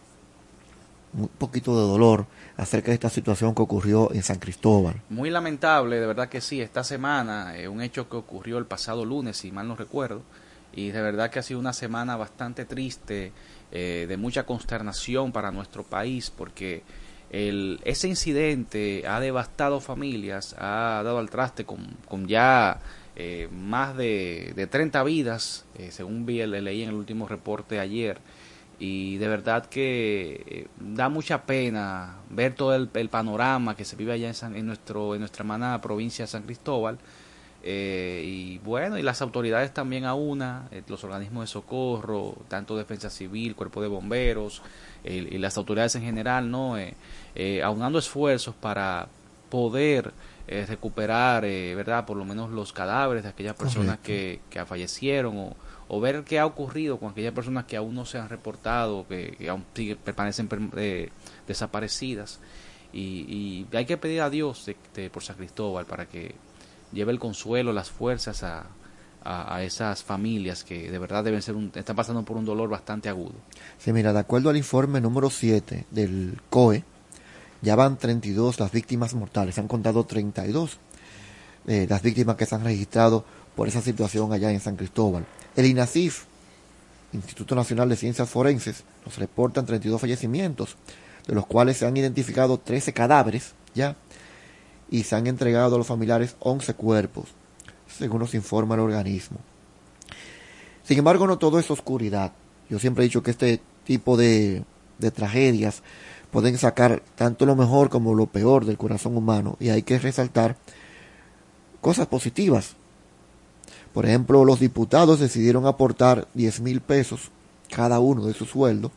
S7: un poquito de dolor acerca de esta situación que ocurrió en San Cristóbal.
S6: Muy lamentable, de verdad que sí, esta semana, eh, un hecho que ocurrió el pasado lunes, si mal no recuerdo, y de verdad que ha sido una semana bastante triste, de mucha consternación para nuestro país, porque el, ese incidente ha devastado familias, ha dado al traste con, con ya eh, más de, de 30 vidas, eh, según vi, leí en el último reporte ayer, y de verdad que eh, da mucha pena ver todo el, panorama que se vive allá en, en, nuestro, en nuestra hermana provincia de San Cristóbal. Eh, y bueno, y las autoridades también a una, los organismos de socorro, tanto Defensa Civil, Cuerpo de Bomberos y las autoridades en general, ¿no? Aunando esfuerzos para poder recuperar, ¿verdad? Por lo menos los cadáveres de aquellas personas que, que fallecieron o, o ver qué ha ocurrido con aquellas personas que aún no se han reportado, que, aún permanecen eh, desaparecidas. Y, hay que pedir a Dios por San Cristóbal para que lleve el consuelo, las fuerzas a, a, esas familias que de verdad deben ser están pasando por un dolor bastante agudo.
S7: Sí, mira, de acuerdo al informe número 7 del COE, ya van 32 las víctimas mortales, se han contado 32 eh, las víctimas que se han registrado por esa situación allá en San Cristóbal. El INACIF, Instituto Nacional de Ciencias Forenses, nos reportan 32 fallecimientos, de los cuales se han identificado 13 cadáveres ya y se han entregado a los familiares 11 cuerpos, según nos informa el organismo. Sin embargo, no todo es oscuridad. Yo siempre he dicho que este tipo de, de tragedias pueden sacar tanto lo mejor como lo peor del corazón humano y hay que resaltar cosas positivas por ejemplo, los diputados decidieron aportar 10 mil pesos cada uno de su sueldo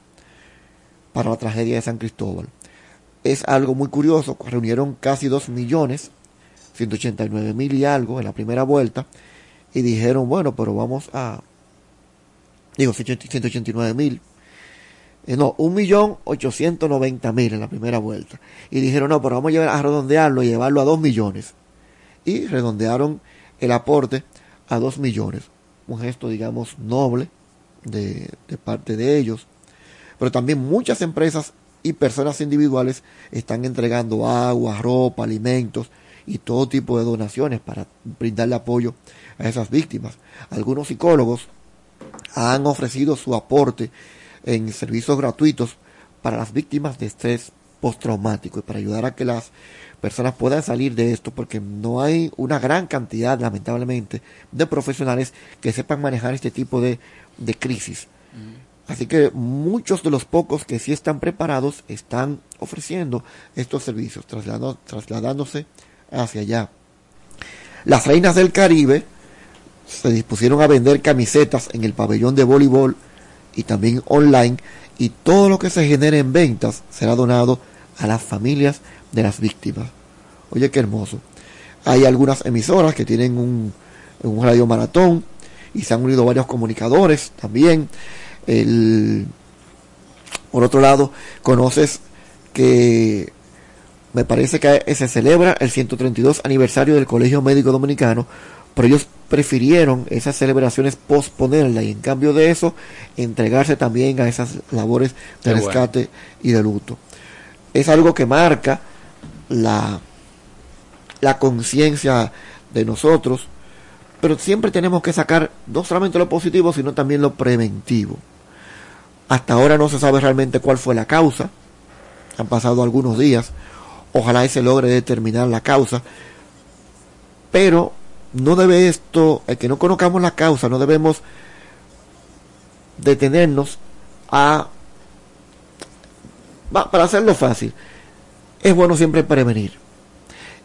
S7: para la tragedia de San Cristóbal. Es algo muy curioso, reunieron casi 2 millones, 189 mil y algo en la primera vuelta, y dijeron, bueno, pero vamos a, digo, 189 mil, eh, no, 1.890.000 en la primera vuelta. Y dijeron, no, pero vamos a, llevar, a redondearlo y llevarlo a 2 millones. Y redondearon el aporte a 2 millones. Un gesto, digamos, noble de, de parte de ellos. Pero también muchas empresas y personas individuales están entregando agua, ropa, alimentos y todo tipo de donaciones para brindarle apoyo a esas víctimas. Algunos psicólogos han ofrecido su aporte en servicios gratuitos para las víctimas de estrés postraumático y para ayudar a que las personas puedan salir de esto porque no hay una gran cantidad, lamentablemente, de profesionales que sepan manejar este tipo de, de crisis. Así que muchos de los pocos que sí están preparados están ofreciendo estos servicios, trasladando, trasladándose hacia allá. Las reinas del Caribe se dispusieron a vender camisetas en el pabellón de voleibol y también online y todo lo que se genere en ventas será donado a las familias de las víctimas. Oye, qué hermoso. Hay algunas emisoras que tienen un, un radio maratón y se han unido varios comunicadores también. El, por otro lado, conoces que me parece que se celebra el 132 aniversario del Colegio Médico Dominicano, pero ellos prefirieron esas celebraciones posponerla y en cambio de eso entregarse también a esas labores de rescate y de luto. Es algo que marca la, la conciencia de nosotros, pero siempre tenemos que sacar no solamente lo positivo, sino también lo preventivo. Hasta ahora no se sabe realmente cuál fue la causa, han pasado algunos días, ojalá se logre determinar la causa, pero no debe esto, el que no conozcamos la causa, no debemos detenernos a, para hacerlo fácil, es bueno siempre prevenir.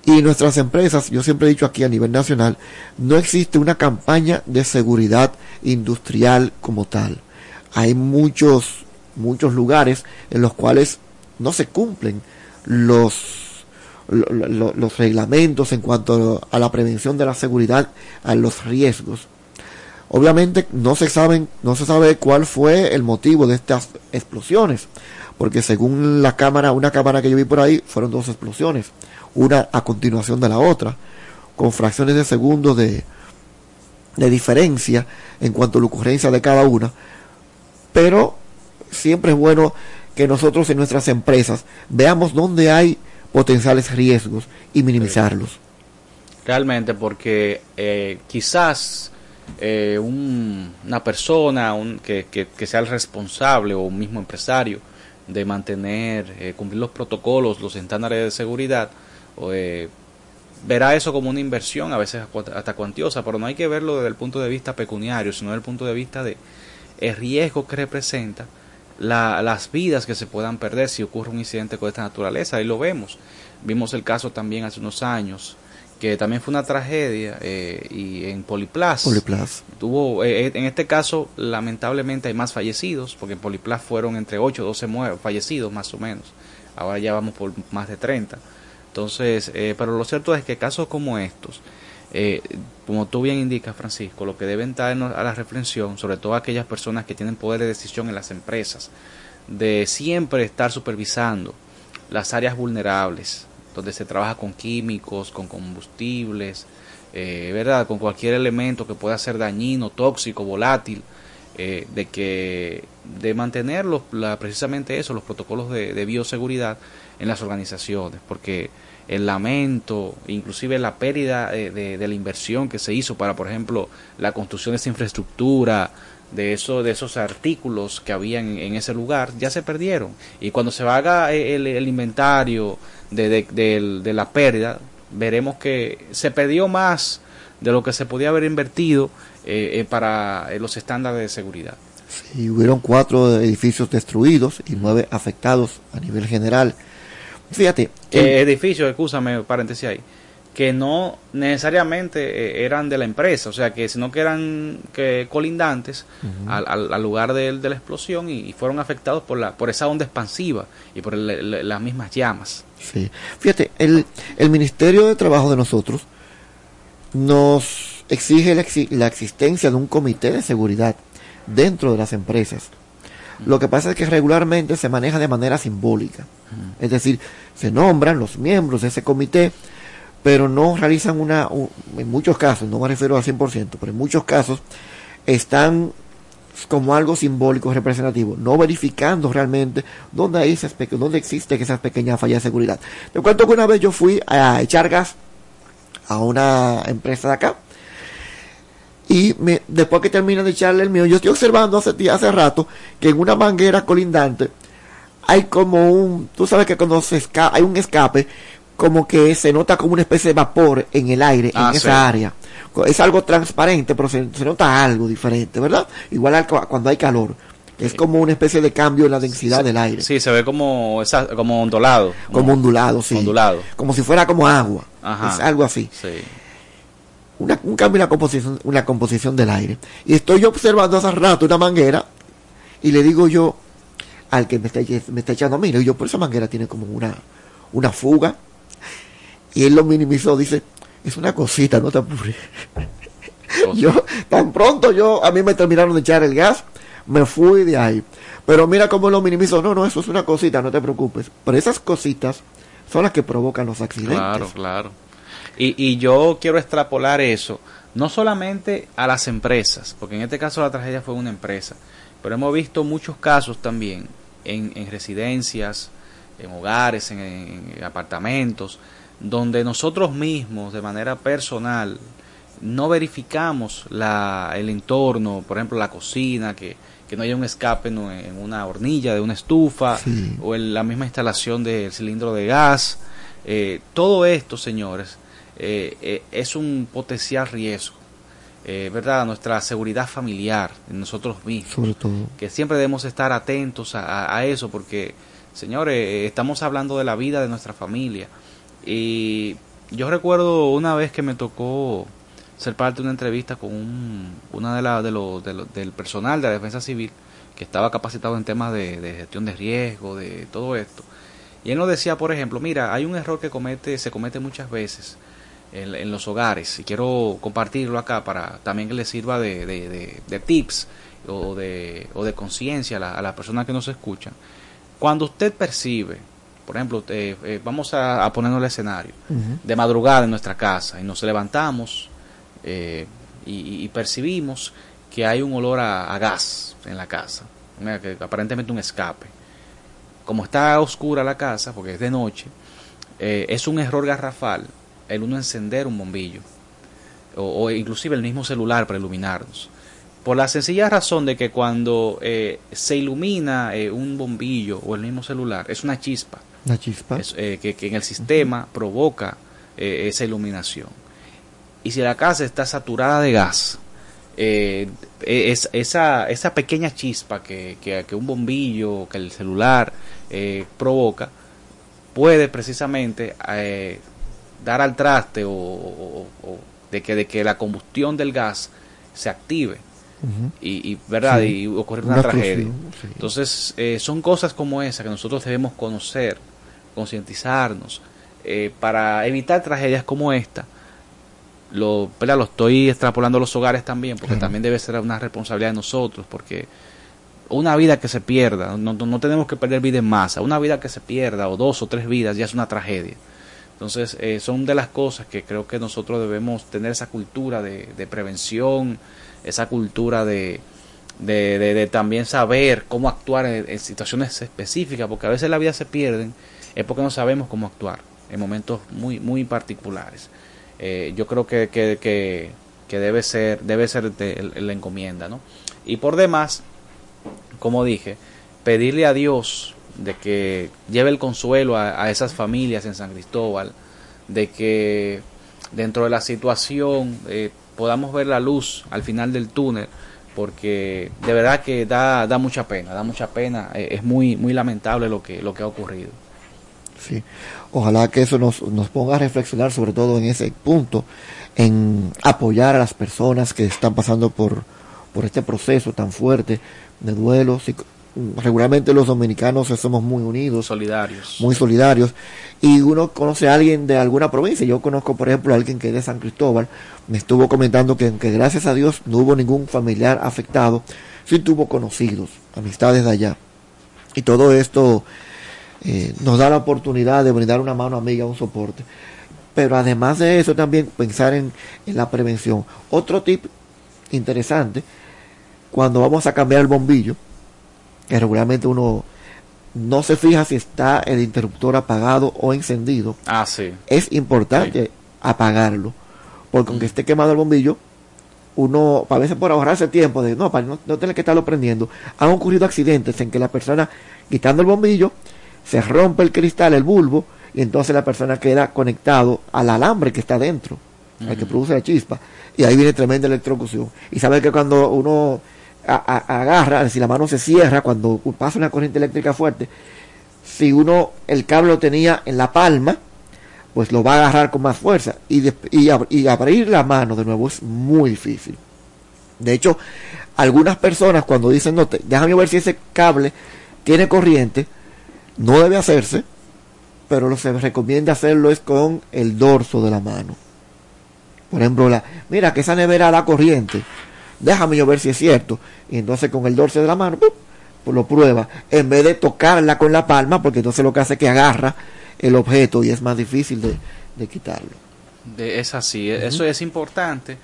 S7: Y nuestras empresas, yo siempre he dicho aquí a nivel nacional, no existe una campaña de seguridad industrial como tal. Hay muchos, muchos lugares en los cuales no se cumplen los, los, reglamentos en cuanto a la prevención de la seguridad, a los riesgos. Obviamente no se saben, no se sabe cuál fue el motivo de estas explosiones porque según la cámara, una cámara que yo vi por ahí, fueron dos explosiones, una a continuación de la otra, con fracciones de segundos de, de diferencia en cuanto a la ocurrencia de cada una, pero siempre es bueno que nosotros en nuestras empresas veamos dónde hay potenciales riesgos y minimizarlos.
S6: Realmente, porque eh, quizás eh, una persona un, que, que, que, sea el responsable o un mismo empresario de mantener, eh, cumplir los protocolos, los estándares de seguridad, eh, verá eso como una inversión, a veces hasta cuantiosa, pero no hay que verlo desde el punto de vista pecuniario, sino desde el punto de vista de el riesgo que representa la- las vidas que se puedan perder si ocurre un incidente con esta naturaleza. Ahí lo vemos. Vimos el caso también hace unos años, que también fue una tragedia eh, y en Poliplas.
S7: Poliplas.
S6: Tuvo, eh, eh, en este caso, lamentablemente hay más fallecidos, porque en Poliplas fueron entre 8 o 12 mue- fallecidos más o menos. Ahora ya vamos por más de 30. Entonces, eh, pero lo cierto es que casos como estos, eh, como tú bien indicas, Francisco, lo que deben darnos a la reflexión, sobre todo aquellas personas que tienen poder de decisión en las empresas, de siempre estar supervisando las áreas vulnerables, donde se trabaja con químicos, con combustibles, eh, ¿verdad? Con cualquier elemento que pueda ser dañino, tóxico, volátil, eh, de que de mantener los- la- precisamente eso, los protocolos de, de bioseguridad en las organizaciones, porque el lamento, inclusive la pérdida de, de la inversión que se hizo para, por ejemplo, la construcción de esa infraestructura, de eso, de esos artículos que había en, ese lugar, ya se perdieron. Y cuando se haga el, el inventario de, de- la pérdida, veremos que se perdió más de lo que se podía haber invertido eh, eh, para eh, los estándares de seguridad.
S7: Y hubieron cuatro edificios destruidos y nueve afectados a nivel general. Fíjate,
S6: Eh, edificios, escúchame, paréntesis ahí, que no necesariamente eh, eran de la empresa, o sea, que sino que eran que colindantes al, al- al lugar del- de, la explosión y, y fueron afectados por la por esa onda expansiva y por el- el- las mismas llamas.
S7: Sí. Fíjate, el, el Ministerio de Trabajo de nosotros nos exige la, exi- la existencia de un comité de seguridad dentro de las empresas. Lo que pasa es que regularmente se maneja de manera simbólica. Es decir, se nombran los miembros de ese comité, pero no realizan una, en muchos casos, no me refiero al 100%, pero en muchos casos están como algo simbólico representativo, no verificando realmente dónde, hay esas dónde existe esas pequeñas fallas de seguridad. Te cuento que una vez yo fui a echar gas a una empresa de acá y me- después que termina de echarle el mío, yo estoy observando hace, hace rato que en una manguera colindante hay como un, tú sabes que cuando se esca- hay un escape, como que se nota como una especie de vapor en el aire,
S6: Ah,
S7: en esa
S6: sí.
S7: área. Es algo transparente, pero se, se nota algo diferente, ¿verdad? Igual al cu- cuando hay calor. Es como una especie de cambio en la densidad del aire.
S6: Sí, se ve como esa, como ondulado.
S7: Como ondulado, sí.
S6: Ondulado.
S7: Como si fuera como agua.
S6: Ajá.
S7: Es algo así.
S6: Sí.
S7: Una- un cambio en la composición, una composición del aire. Y estoy observando hace rato una manguera y le digo yo al que me está, me está echando, mira, yo, por esa manguera tiene como una, una fuga. Y él lo minimizó, dice, es una cosita, no te apures. yo, tan pronto yo, a mí me terminaron de echar el gas, me fui de ahí. Pero mira cómo lo minimizó, no, no, eso es una cosita, no te preocupes. Pero esas cositas son las que provocan los accidentes.
S6: Claro, claro. Y, y yo quiero extrapolar eso, no solamente a las empresas, porque en este caso la tragedia fue una empresa, pero hemos visto muchos casos también en, en residencias, en hogares, en, en apartamentos, donde nosotros mismos, de manera personal, no verificamos la, el entorno, por ejemplo, la cocina, que, que no haya un escape en una hornilla de una estufa
S7: Sí.
S6: o en la misma instalación del cilindro de gas. Eh, todo esto, señores, eh, eh, es un potencial riesgo, eh, ¿verdad? Nuestra seguridad familiar, nosotros mismos
S7: Sobre todo.
S6: que siempre debemos estar atentos a, eso porque, señores, eh, estamos hablando de la vida de nuestra familia. Y yo recuerdo una vez que me tocó ser parte de una entrevista con un, una de la, de lo- del personal de la defensa civil que estaba capacitado en temas de, de gestión de riesgo, de todo esto. Y él nos decía, por ejemplo, mira, hay un error que comete, se comete muchas veces en, en los hogares y quiero compartirlo acá para también que le sirva de, de- de- de tips o de, o de conciencia a, la- a las personas que nos escuchan. Cuando usted percibe, por ejemplo, eh, eh, vamos a, a ponernos el escenario, de madrugada en nuestra casa y nos levantamos eh, y, y percibimos que hay un olor a, a gas en la casa, que aparentemente un escape. Como está oscura la casa, porque es de noche, es un error garrafal el uno encender un bombillo o, o inclusive el mismo celular para iluminarnos. Por la sencilla razón de que cuando eh, se ilumina eh, un bombillo o el mismo celular, es una chispa
S7: La chispa.
S6: es, eh, que, que en el sistema provoca eh, esa iluminación. Y si la casa está saturada de gas, eh, es, esa, esa pequeña chispa que, que, un bombillo, que el celular eh, provoca, puede precisamente dar al traste o, de, que, de que la combustión del gas se active. y, verdad y ocurrir una, tragedia. entonces son cosas como esa que nosotros debemos conocer concientizarnos para evitar tragedias como esta. Lo, lo estoy extrapolando a los hogares también, porque también debe ser una responsabilidad de nosotros, porque una vida que se pierda, no, no, tenemos que perder vida en masa, una vida que se pierda, o dos o tres vidas, ya es una tragedia. Entonces, eh, son de las cosas que creo que nosotros debemos tener esa cultura de, prevención, esa cultura de, de, también saber cómo actuar en, situaciones específicas, porque a veces la vida se pierden, es porque no sabemos cómo actuar en momentos muy, muy particulares. Eh, yo creo que, que, que, debe ser, debe ser la encomienda, ¿no? Y por demás, como dije, pedirle a Dios de que lleve el consuelo a, esas familias en San Cristóbal, de que dentro de la situación eh, podamos ver la luz al final del túnel, porque de verdad que da, da mucha pena, da mucha pena, eh, es muy, muy lamentable lo que, lo que ha ocurrido.
S7: Sí. Ojalá que eso nos, nos ponga a reflexionar sobre todo en ese punto, en apoyar a las personas que están pasando por, por este proceso tan fuerte de duelo. Regularmente los dominicanos somos muy unidos.
S6: Solidarios.
S7: Muy solidarios. Y uno conoce a alguien de alguna provincia. Yo conozco, por ejemplo, a alguien que es de San Cristóbal. Me estuvo comentando que gracias a Dios no hubo ningún familiar afectado, sí tuvo conocidos, amistades de allá. Y todo esto eh, nos da la oportunidad de brindar una mano amiga, un soporte. Pero además de eso también pensar en, la prevención. Otro tip interesante, cuando vamos a cambiar el bombillo, que regularmente uno no se fija si está el interruptor apagado o encendido.
S6: Ah, sí.
S7: Es importante apagarlo. Porque aunque esté quemado el bombillo, uno, a veces por ahorrarse tiempo de no, para no, no tener que estarlo prendiendo, han ocurrido accidentes en que la persona quitando el bombillo se rompe el cristal, el bulbo, y entonces la persona queda conectado al alambre que está dentro, al que produce la chispa, y ahí viene tremenda electrocución. Y sabe que cuando uno agarra, si la mano se cierra, cuando pasa una corriente eléctrica fuerte, si uno el cable lo tenía en la palma, pues lo va a agarrar con más fuerza y, y, abrir la mano de nuevo es muy difícil. De hecho, algunas personas cuando dicen, no, te, déjame ver si ese cable tiene corriente, no debe hacerse, pero lo que se recomienda hacerlo es con el dorso de la mano. Por ejemplo, la, mira que esa nevera da corriente. Déjame yo ver si es cierto. Y entonces con el dorso de la mano, pues lo prueba. En vez de tocarla con la palma, porque entonces lo que hace es que agarra el objeto y es más difícil de, quitarlo.
S6: De, es así, eso es importante,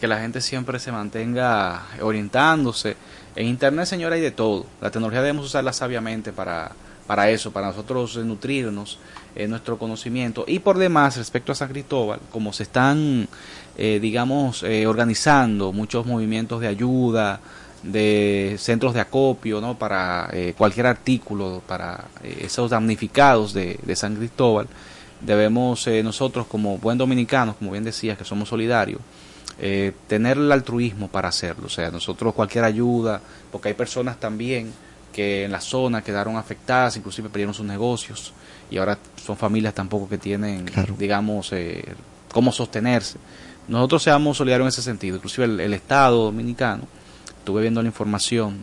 S6: que la gente siempre se mantenga orientándose. En Internet, señora, hay de todo. La tecnología debemos usarla sabiamente para, para eso, para nosotros nutrirnos en nuestro conocimiento. Y por demás, respecto a San Cristóbal, como se están, eh, digamos, eh, organizando muchos movimientos de ayuda, de centros de acopio, ¿no? Para eh, cualquier artículo, para esos damnificados de, de, San Cristóbal, debemos nosotros como buen dominicanos, como bien decías, que somos solidarios, tener el altruismo para hacerlo. O sea, nosotros cualquier ayuda, porque hay personas también que en la zona quedaron afectadas, inclusive perdieron sus negocios y ahora son familias tampoco que tienen, digamos, eh, cómo sostenerse. Nosotros seamos solidarios en ese sentido, inclusive el, Estado dominicano, estuve viendo la información,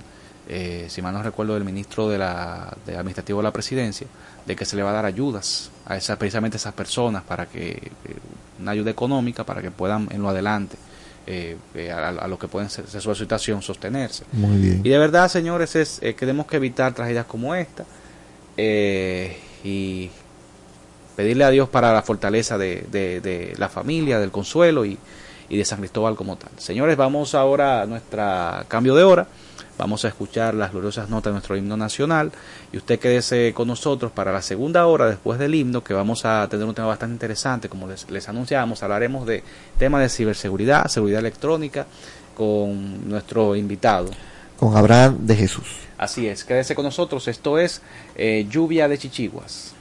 S6: eh, si mal no recuerdo, del ministro de la, de administrativo de la presidencia, de que se le va a dar ayudas a esas, precisamente a esas personas para que, eh, una ayuda económica para que puedan en lo adelante eh, eh, a, lo que pueden ser, su situación sostenerse.
S7: Muy bien.
S6: Y de verdad, señores, es eh, tenemos que evitar tragedias como esta y pedirle a Dios para la fortaleza de, de, la familia, del consuelo y, y de San Cristóbal como tal. Señores, vamos ahora a nuestro cambio de hora. Vamos a escuchar las gloriosas notas de nuestro himno nacional y usted quédese con nosotros para la segunda hora después del himno que vamos a tener un tema bastante interesante. Como les, les anunciamos, hablaremos de temas de ciberseguridad, seguridad electrónica con nuestro invitado.
S7: Con Abraham de Jesús.
S6: Así es, quédese con nosotros. Esto es eh, Lluvia de Chichiguas.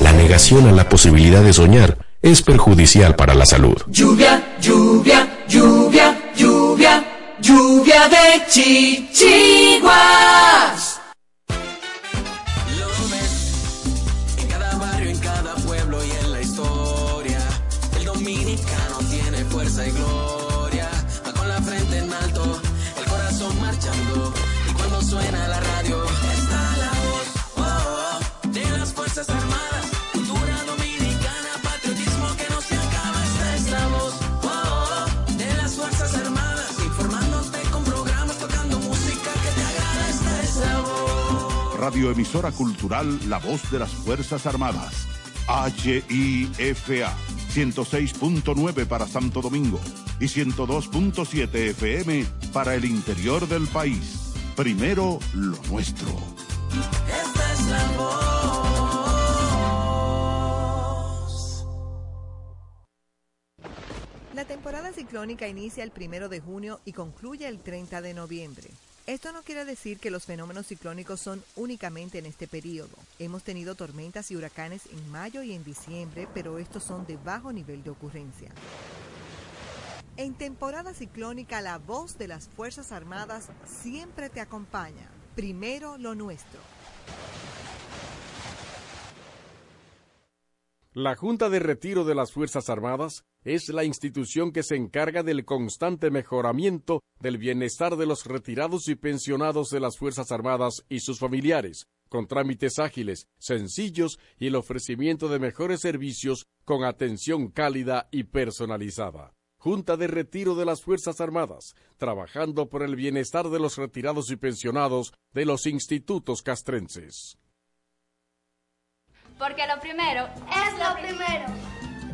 S11: La negación a la posibilidad de soñar es perjudicial para la salud.
S5: Lluvia, lluvia, lluvia, lluvia, lluvia de chichiguas.
S12: Radioemisora Cultural La Voz de las Fuerzas Armadas. HIFA 106.9 para Santo Domingo y 102.7 FM para el interior del país. Primero lo nuestro.
S13: Esta es la voz.
S14: La temporada ciclónica inicia el primero de junio y concluye el 30 de noviembre. Esto no quiere decir que los fenómenos ciclónicos son únicamente en este periodo. Hemos tenido tormentas y huracanes en mayo y en diciembre, pero estos son de bajo nivel de ocurrencia. En temporada ciclónica, la voz de las Fuerzas Armadas siempre te acompaña. Primero lo nuestro.
S15: La Junta de Retiro de las Fuerzas Armadas es la institución que se encarga del constante mejoramiento del bienestar de los retirados y pensionados de las Fuerzas Armadas y sus familiares, con trámites ágiles, sencillos y el ofrecimiento de mejores servicios con atención cálida y personalizada. Junta de Retiro de las Fuerzas Armadas, trabajando por el bienestar de los retirados y pensionados de los institutos castrenses.
S16: Porque lo primero es lo primero.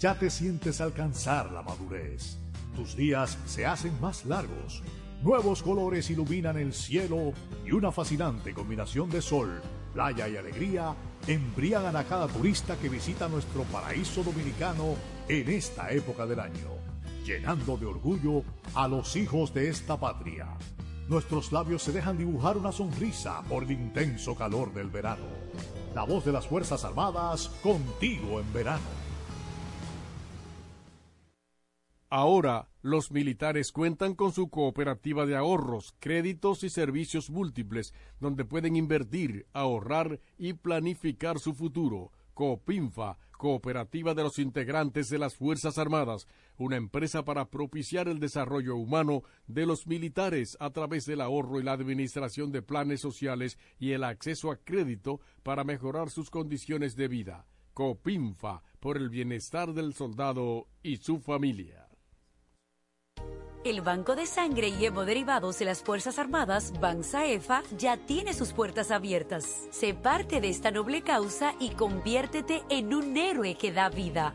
S17: Ya te sientes alcanzar la madurez. Tus días se hacen más largos. Nuevos colores iluminan el cielo y una fascinante combinación de sol, playa y alegría embriagan a cada turista que visita nuestro paraíso dominicano en esta época del año, llenando de orgullo a los hijos de esta patria. Nuestros labios se dejan dibujar una sonrisa por el intenso calor del verano. La voz de las Fuerzas Armadas contigo en verano.
S15: Ahora, los militares cuentan con su cooperativa de ahorros, créditos y servicios múltiples, donde pueden invertir, ahorrar y planificar su futuro. Coopinfa, Cooperativa de los Integrantes de las Fuerzas Armadas, una empresa para propiciar el desarrollo humano de los militares a través del ahorro y la administración de planes sociales y el acceso a crédito para mejorar sus condiciones de vida. Copinfa, por el bienestar del soldado y su familia.
S18: El Banco de Sangre y Hemoderivados de las Fuerzas Armadas, Bansaefa, ya tiene sus puertas abiertas. Sé parte de esta noble causa y conviértete en un héroe que da vida.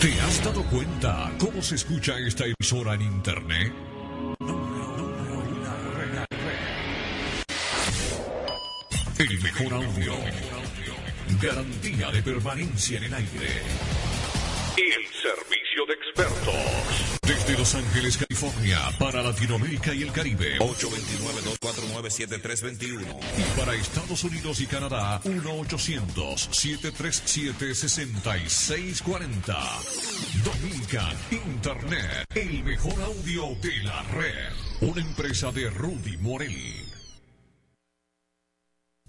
S11: ¿Te has dado cuenta cómo se escucha esta emisora en internet? El mejor audio. Garantía de permanencia en el aire. Y el servicio de expertos. Desde Los Ángeles, California. Para Latinoamérica y el Caribe.
S19: 829-249-7321.
S11: Y para Estados Unidos y Canadá, 1-800-737-6640. Dominican Internet, el mejor audio de la red. Una empresa de Rudy Morel.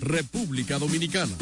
S15: República Dominicana.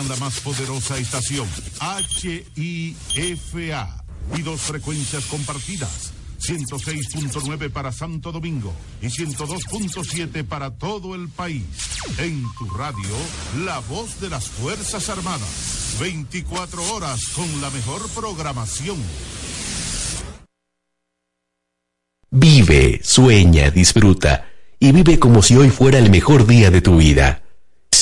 S12: La más poderosa estación, HIFA, y dos frecuencias compartidas. 106.9 para Santo Domingo y 102.7 para todo el país. En tu radio, la voz de las Fuerzas Armadas. 24 horas con la mejor programación.
S8: Vive, sueña, disfruta y vive como si hoy fuera el mejor día de tu vida.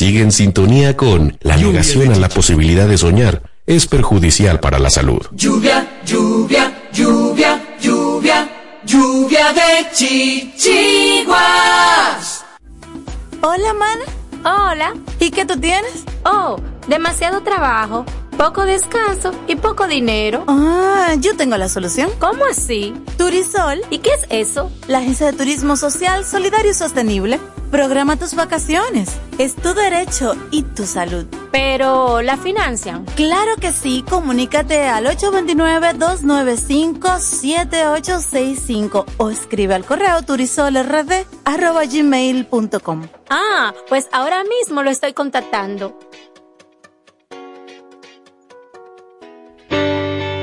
S8: Sigue en sintonía con la negación a la posibilidad de soñar es perjudicial para la salud.
S5: Lluvia, lluvia, lluvia, lluvia, lluvia de chichiguas.
S1: Hola, mana.
S9: Hola.
S1: ¿Y qué tú tienes?
S9: Oh, demasiado trabajo, poco descanso y poco dinero.
S1: Ah, yo tengo la solución.
S9: ¿Cómo así?
S1: Turisol.
S9: ¿Y qué es eso?
S1: La agencia de turismo social, solidario y sostenible. Programa tus vacaciones. Es tu derecho y tu salud.
S9: Pero, ¿la financian?
S1: Claro que sí. Comunícate al 829-295-7865 o escribe al correo turisolrd.gmail.com.
S9: Ah, pues ahora mismo lo estoy contactando.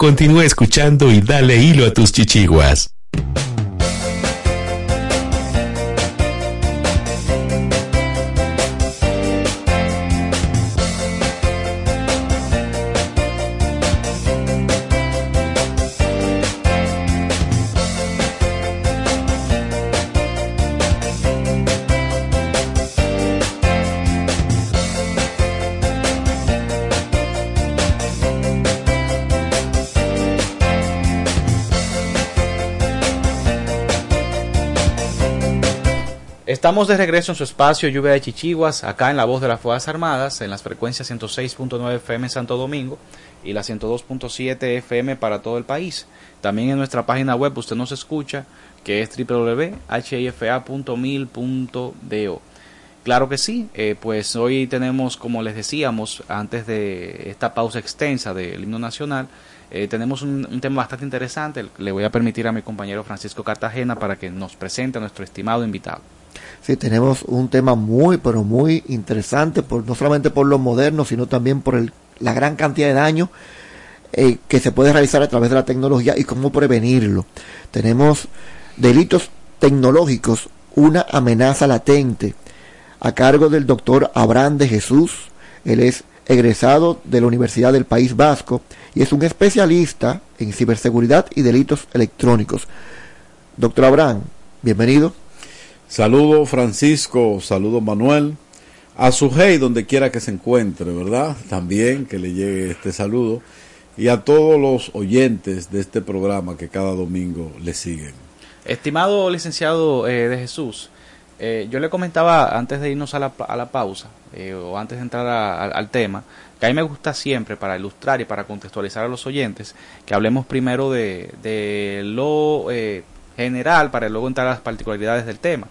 S8: Continúa escuchando y dale hilo a tus chichiguas.
S6: Estamos de regreso en su espacio Lluvia de Chichiguas, acá en la voz de las Fuerzas Armadas, en las frecuencias 106.9 FM Santo Domingo y la 102.7 FM para todo el país. También en nuestra página web usted nos escucha, que es www.hifa.mil.do. Claro que sí, eh, pues hoy tenemos, como les decíamos, antes de esta pausa extensa del himno nacional, eh, tenemos un tema bastante interesante. Le voy a permitir a mi compañero Francisco Cartagena para que nos presente a nuestro estimado invitado.
S7: Sí, tenemos un tema muy, pero muy interesante, por, no solamente por lo moderno, sino también por el, la gran cantidad de daño eh, que se puede realizar a través de la tecnología y cómo prevenirlo. Tenemos delitos tecnológicos, una amenaza latente, a cargo del doctor Abraham de Jesús. Él es egresado de la Universidad del País Vasco y es un especialista en ciberseguridad y delitos electrónicos. Doctor Abraham, bienvenido.
S20: Saludo Francisco, saludo Manuel, a su hey donde quiera que se encuentre, ¿verdad? También que le llegue este saludo y a todos los oyentes de este programa que cada domingo le siguen.
S6: Estimado licenciado eh, de Jesús, eh, yo le comentaba antes de irnos a la, a la pausa, eh, o antes de entrar a, al tema, que a mí me gusta siempre, para ilustrar y para contextualizar a los oyentes, que hablemos primero de, de lo eh, general para luego entrar a las particularidades del tema.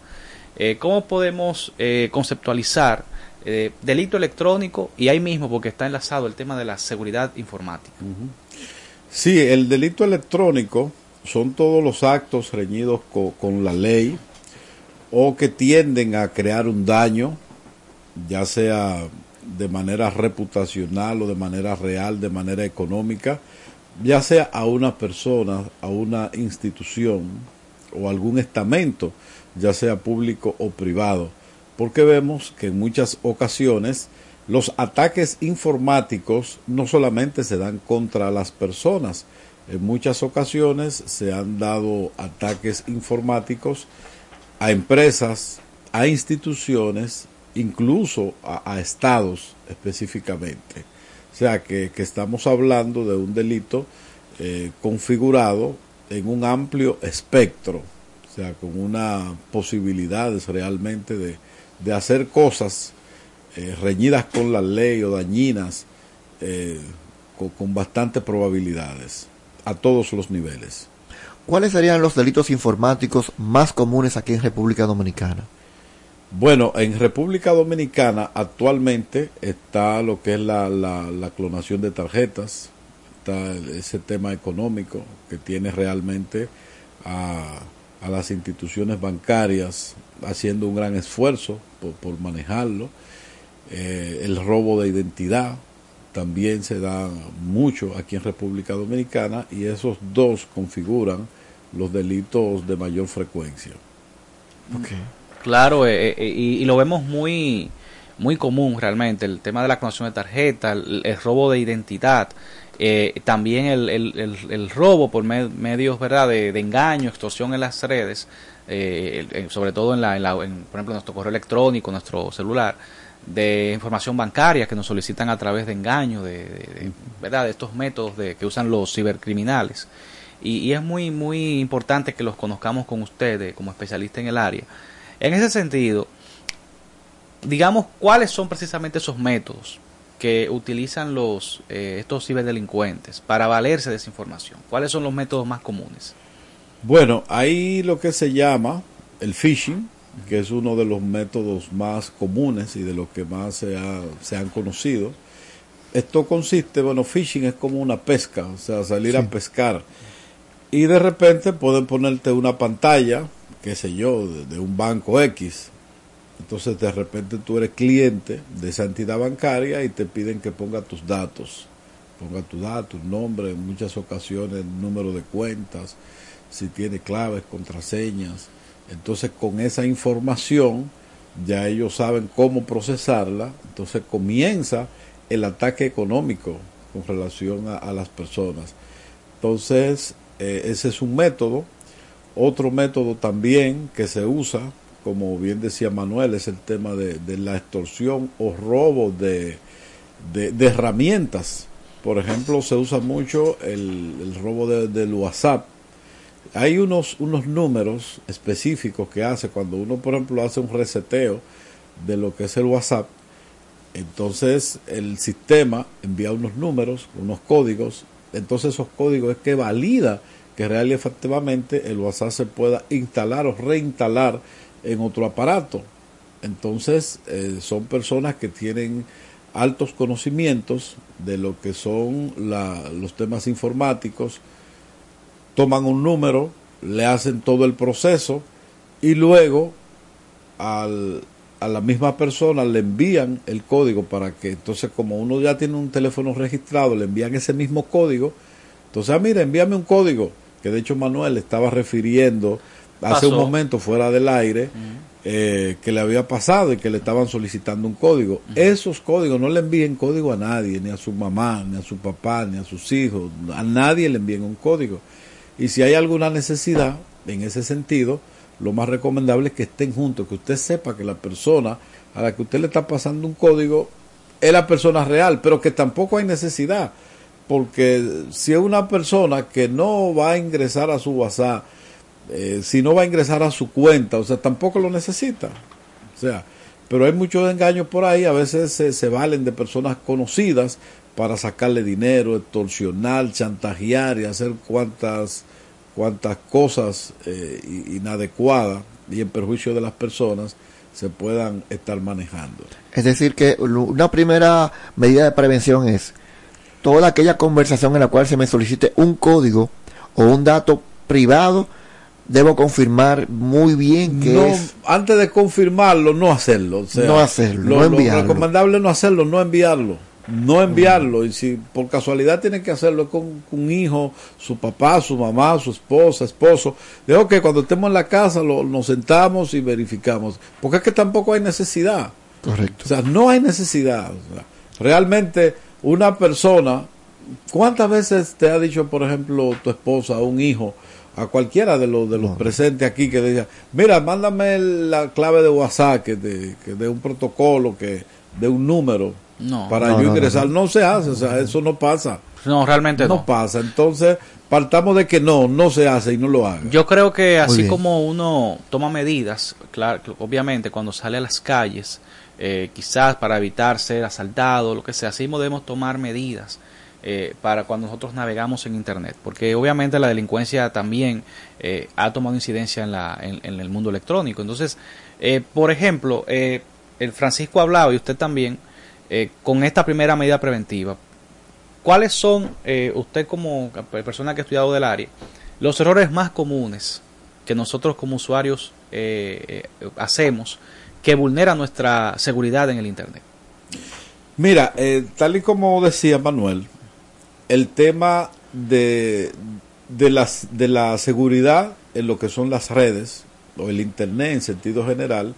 S6: Eh, ¿Cómo podemos eh, conceptualizar eh, delito electrónico y ahí mismo, porque está enlazado el tema de la seguridad informática?
S20: Sí, el delito electrónico son todos los actos reñidos co- con la ley o que tienden a crear un daño, ya sea de manera reputacional o de manera real, de manera económica, ya sea a una persona, a una institución o algún estamento, ya sea público o privado, porque vemos que en muchas ocasiones los ataques informáticos no solamente se dan contra las personas, en muchas ocasiones se han dado ataques informáticos a empresas, a instituciones, incluso a, estados específicamente. O sea que, estamos hablando de un delito eh, configurado en un amplio espectro, sea, con una posibilidades realmente de, de hacer cosas eh, reñidas con la ley o dañinas eh, con, con bastantes probabilidades a todos los niveles.
S7: ¿Cuáles serían los delitos informáticos más comunes aquí en República Dominicana?
S20: Bueno, en República Dominicana actualmente está lo que es la, la, la clonación de tarjetas, está ese tema económico que tiene realmente a, a las instituciones bancarias haciendo un gran esfuerzo por, por manejarlo. Eh, el robo de identidad también se da mucho aquí en República Dominicana y esos dos configuran los delitos de mayor frecuencia.
S6: Claro, eh, eh, y, y lo vemos muy, muy común realmente, el tema de la clonación de tarjeta, el, el robo de identidad, eh, también el, el, el, robo por me- medios ¿verdad? De, engaño, extorsión en las redes, eh, el- sobre todo en, la, en, la, por ejemplo, nuestro correo electrónico, nuestro celular, de información bancaria que nos solicitan a través de engaño, de, de- ¿verdad? de estos métodos de, que usan los cibercriminales. Y, y es muy, muy importante que los conozcamos con ustedes como especialista en el área. En ese sentido, digamos, ¿cuáles son precisamente esos métodos que utilizan los eh, estos ciberdelincuentes para valerse de esa información? ¿Cuáles son los métodos más comunes?
S20: Bueno, hay lo que se llama el phishing, que es uno de los métodos más comunes y de los que más se, ha- se han conocido. Esto consiste, bueno, phishing es como una pesca, o sea, salir a pescar. Y de repente pueden ponerte una pantalla, qué sé yo, de, de un banco X. Entonces de repente tú eres cliente de esa entidad bancaria y te piden que ponga tus datos. Ponga tus datos, nombre, en muchas ocasiones número de cuentas, si tiene claves, contraseñas. Entonces con esa información ya ellos saben cómo procesarla. Entonces comienza el ataque económico con relación a, a las personas. Entonces eh, ese es un método. Otro método también que se usa, como bien decía Manuel, es el tema de, de la extorsión o robo de, de, herramientas. Por ejemplo, se usa mucho el, el robo de- del WhatsApp. Hay unos, unos números específicos que hace cuando uno, por ejemplo, hace un reseteo de lo que es el WhatsApp. Entonces el sistema envía unos números, unos códigos. Entonces esos códigos es que valida que real y efectivamente el WhatsApp se pueda instalar o reinstalar en otro aparato. Entonces eh, son personas que tienen altos conocimientos de lo que son la- los temas informáticos, toman un número, le hacen todo el proceso y luego al, a la misma persona le envían el código para que entonces como uno ya tiene un teléfono registrado, le envían ese mismo código. Entonces, ah, mira, envíame un código, que de hecho Manuel estaba refiriendo hace un momento fuera del aire eh, que le había pasado y que le estaban solicitando un código. Esos códigos no le envíen código a nadie, ni a su mamá, ni a su papá, ni a sus hijos. A nadie le envíen un código. Y si hay alguna necesidad en ese sentido, lo más recomendable es que estén juntos, que usted sepa que la persona a la que usted le está pasando un código es la persona real, pero que tampoco hay necesidad. Porque si es una persona que no va a ingresar a su WhatsApp, eh, si no va a ingresar a su cuenta, o sea, tampoco lo necesita. O sea, pero hay muchos engaños por ahí, a veces se, valen de personas conocidas para sacarle dinero, extorsionar, chantajear y hacer cuantas, cuantas cosas eh, inadecuadas y en perjuicio de las personas se puedan estar manejando.
S7: Es decir, que una primera medida de prevención es toda aquella conversación en la cual se me solicite un código o un dato privado, debo confirmar muy bien que
S20: no,
S7: es
S20: antes de confirmarlo, no hacerlo. o sea,
S7: No hacerlo,
S20: lo,
S7: no
S20: lo
S7: enviarlo.
S20: recomendable es no hacerlo, no enviarlo. No enviarlo. Y si por casualidad tiene que hacerlo con, con un hijo, su papá, su mamá, su esposa, esposo, dejo que cuando estemos en la casa lo, nos sentamos y verificamos. Porque es que tampoco hay necesidad.
S7: correcto.
S20: O sea, no hay necesidad. O sea, realmente una persona, ¿cuántas veces te ha dicho, por ejemplo, tu esposa o un hijo, a cualquiera de los de los presentes aquí que diga, mira, mándame la clave de WhatsApp, que de, que de un protocolo, que de un número
S6: No.
S20: para
S6: No,
S20: yo
S6: no,
S20: ingresar?
S6: no,
S20: No, se hace, o sea, eso no pasa.
S6: No, realmente
S20: no.
S6: no.
S20: pasa. Entonces, partamos de que no, no se hace y no lo haga.
S6: Yo creo que así como uno toma medidas, claro, obviamente cuando sale a las calles, eh, quizás para evitar ser asaltado, lo que sea, así debemos tomar medidas eh, para cuando nosotros navegamos en Internet, porque obviamente la delincuencia también eh, ha tomado incidencia en, la, en, el mundo electrónico. Entonces, eh, por ejemplo, eh, el Francisco ha hablado y usted también eh, con esta primera medida preventiva. ¿Cuáles son, usted como persona que ha estudiado del área, los errores más comunes que nosotros como usuarios hacemos que vulneran nuestra seguridad en el Internet?
S20: Mira, eh, tal y como decía Manuel, el tema de, de, las, de la seguridad en lo que son las redes o el Internet en sentido general,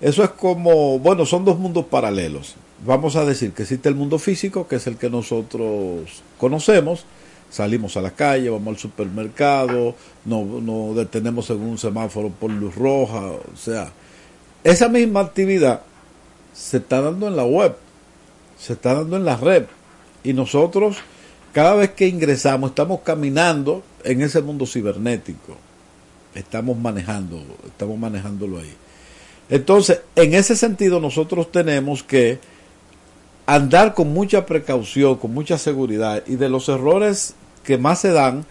S20: eso es como, bueno, son dos mundos paralelos. Vamos a decir que existe el mundo físico, que es el que nosotros conocemos, salimos a la calle, vamos al supermercado, nos no detenemos en un semáforo por luz roja, o sea, esa misma actividad se está dando en la web, se está dando en la red. Y nosotros, cada vez que ingresamos, estamos caminando en ese mundo cibernético. Estamos manejando, estamos manejándolo ahí. Entonces, en ese sentido, nosotros tenemos que andar con mucha precaución, con mucha seguridad. Y de los errores que más se dan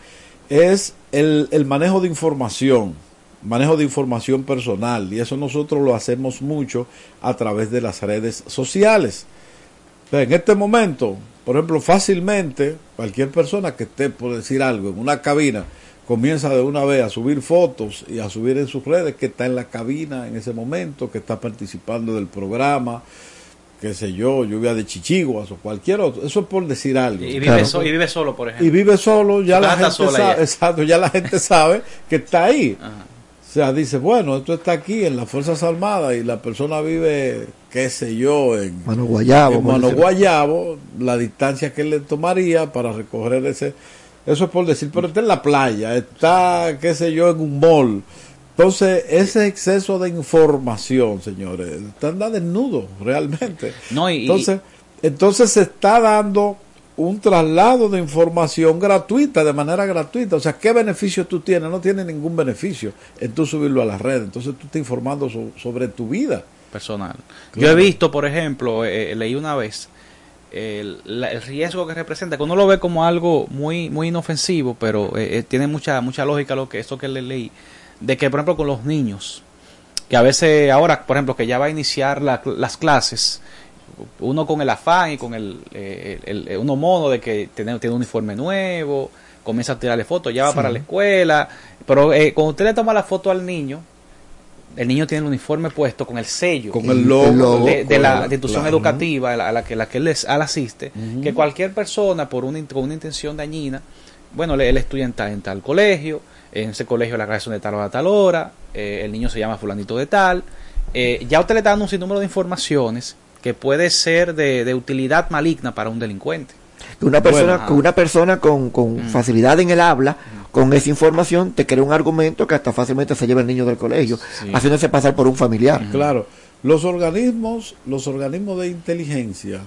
S20: es el, manejo de información manejo de información personal y eso nosotros lo hacemos mucho a través de las redes sociales. Pero en este momento, por ejemplo, fácilmente cualquier persona que esté, por decir algo, en una cabina, comienza de una vez a subir fotos y a subir en sus redes que está en la cabina en ese momento, que está participando del programa, qué sé yo, lluvia de chichiguas o cualquier otro. Eso es por decir algo.
S6: Y vive, so- y vive solo, por ejemplo.
S20: Y vive solo, ya la gente
S6: sola
S20: sabe,
S6: ya.
S20: exacto, ya la gente sabe que está ahí. O sea, dice, bueno, esto está aquí en las Fuerzas Armadas y la persona vive, qué sé yo, en
S7: Mano Guayabo,
S20: en
S7: por
S20: Mano
S7: decirlo.
S20: Guayabo, la distancia que le tomaría para recoger ese, eso es por decir, pero está en la playa, está, qué sé yo, en un mall. Entonces, ese exceso de información, señores, están desnudos realmente.
S6: No, y-
S20: entonces, entonces se está dando un traslado de información gratuita, de manera gratuita. O sea, ¿qué beneficio tú tienes? No tienes ningún beneficio en tú subirlo a la red. Entonces tú estás informando so- sobre tu vida.
S6: Personal. Yo he visto, por ejemplo, eh, eh, leí una vez el, la- el riesgo que representa, que uno lo ve como algo muy muy inofensivo, pero eh, eh, tiene mucha mucha lógica lo que esto que le leí, de que por ejemplo con los niños, que a veces ahora, por ejemplo, que ya va a iniciar la- las clases, uno con el afán y con el, eh, el- el- uno mono de que tiene, tiene un uniforme nuevo, comienza a tirarle fotos, ya va
S7: Sí.
S6: para la escuela, pero eh, cuando usted le toma la foto al niño, el niño tiene el uniforme puesto con el sello,
S20: Con el logo.
S7: El logo,
S6: de, de la institución educativa a la, que, la que él asiste, que cualquier persona por una, con una intención dañina, bueno, le- él estudia en tal, en tal colegio, en ese colegio la clase son de tal hora a tal hora, eh, el niño se llama fulanito de tal. Eh, ya usted le está dando un sinnúmero de informaciones que puede ser de, de utilidad maligna para un delincuente.
S7: Que una persona,
S6: Bueno,
S7: que una persona con, con
S6: Mm.
S7: facilidad en el habla, con esa información, te crea un argumento que hasta fácilmente se lleva el niño del colegio,
S20: Sí.
S7: haciéndose pasar por un familiar.
S20: Claro, los organismos, los organismos de inteligencia,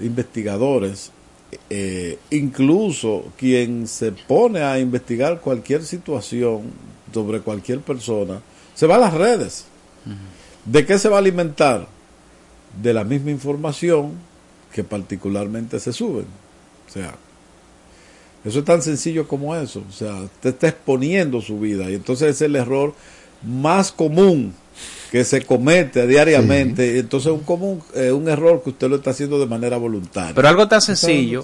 S20: investigadores, eh, incluso quien se pone a investigar cualquier situación sobre cualquier persona, se va a las redes. ¿De qué se va a alimentar? De la misma información que particularmente se suben. O sea, eso es tan sencillo como eso. O sea, te está exponiendo su vida y entonces es el error más común que se comete diariamente. Entonces un común, eh, un error que usted lo está haciendo de manera voluntaria.
S6: Pero algo tan sencillo,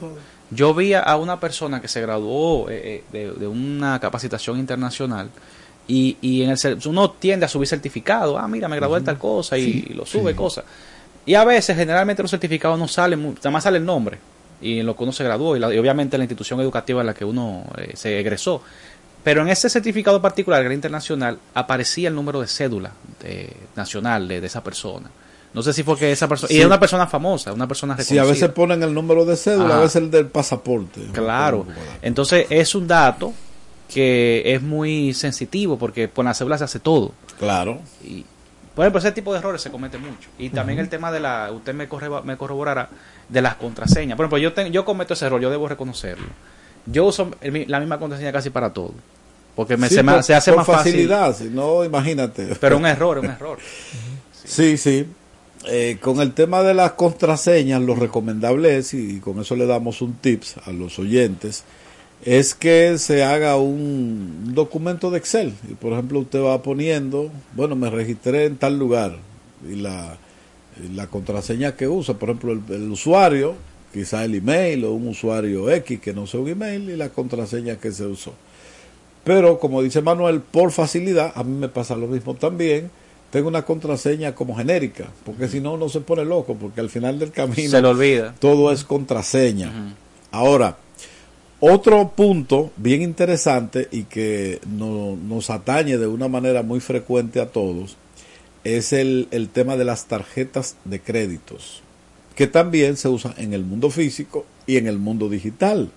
S6: yo vi a una persona que se graduó eh, eh, de, de una capacitación internacional y, y en el uno tiende a subir certificado, ah mira me gradué de tal cosa y,
S7: Sí,
S6: y lo sube
S7: sí.
S6: cosas. Y a veces generalmente los certificados no salen, nada más sale el nombre y en lo que uno se graduó y, la- y obviamente la institución educativa en la que uno eh, se egresó. Pero en ese certificado particular, que era internacional, aparecía el número de cédula de- nacional de, de esa persona. No sé si fue que esa persona... Y
S20: Sí.
S6: es una persona famosa, una persona reconocida.
S20: a veces ponen el número de cédula, a veces el del pasaporte.
S6: Claro. Entonces es un dato que es muy sensitivo porque con la cédula se hace todo.
S20: Claro.
S6: Y, por ejemplo, ese tipo de errores se comete mucho. Y también el tema de la, usted me, corre- me corroborará, de las contraseñas. Por ejemplo, yo, yo cometo ese error, yo debo reconocerlo. Yo uso el la misma contraseña casi para todo. Porque me,
S20: Sí,
S6: se, me-
S20: por-
S6: se hace
S20: por
S6: más fácil.
S20: facilidad, si no, imagínate.
S6: Pero un error, un error.
S20: Sí, sí. Eh, con el tema de las contraseñas, lo recomendable es, y con eso le damos un tips a los oyentes, es que se haga un documento de Excel. Y por ejemplo, usted va poniendo, bueno, me registré en tal lugar, y la, y la contraseña que usa, por ejemplo, el, el usuario, quizá el email o un usuario X que no sea un email, y la contraseña que se usó. Pero como dice Manuel, por facilidad, a mí me pasa lo mismo también. Tengo una contraseña como genérica, porque si no, uno se pone loco, porque al final del camino
S6: Se le olvida.
S20: todo es contraseña. Ahora, otro punto bien interesante y que no- nos atañe de una manera muy frecuente a todos es el, el tema de las tarjetas de créditos, que también se usan en el mundo físico y en el mundo digital.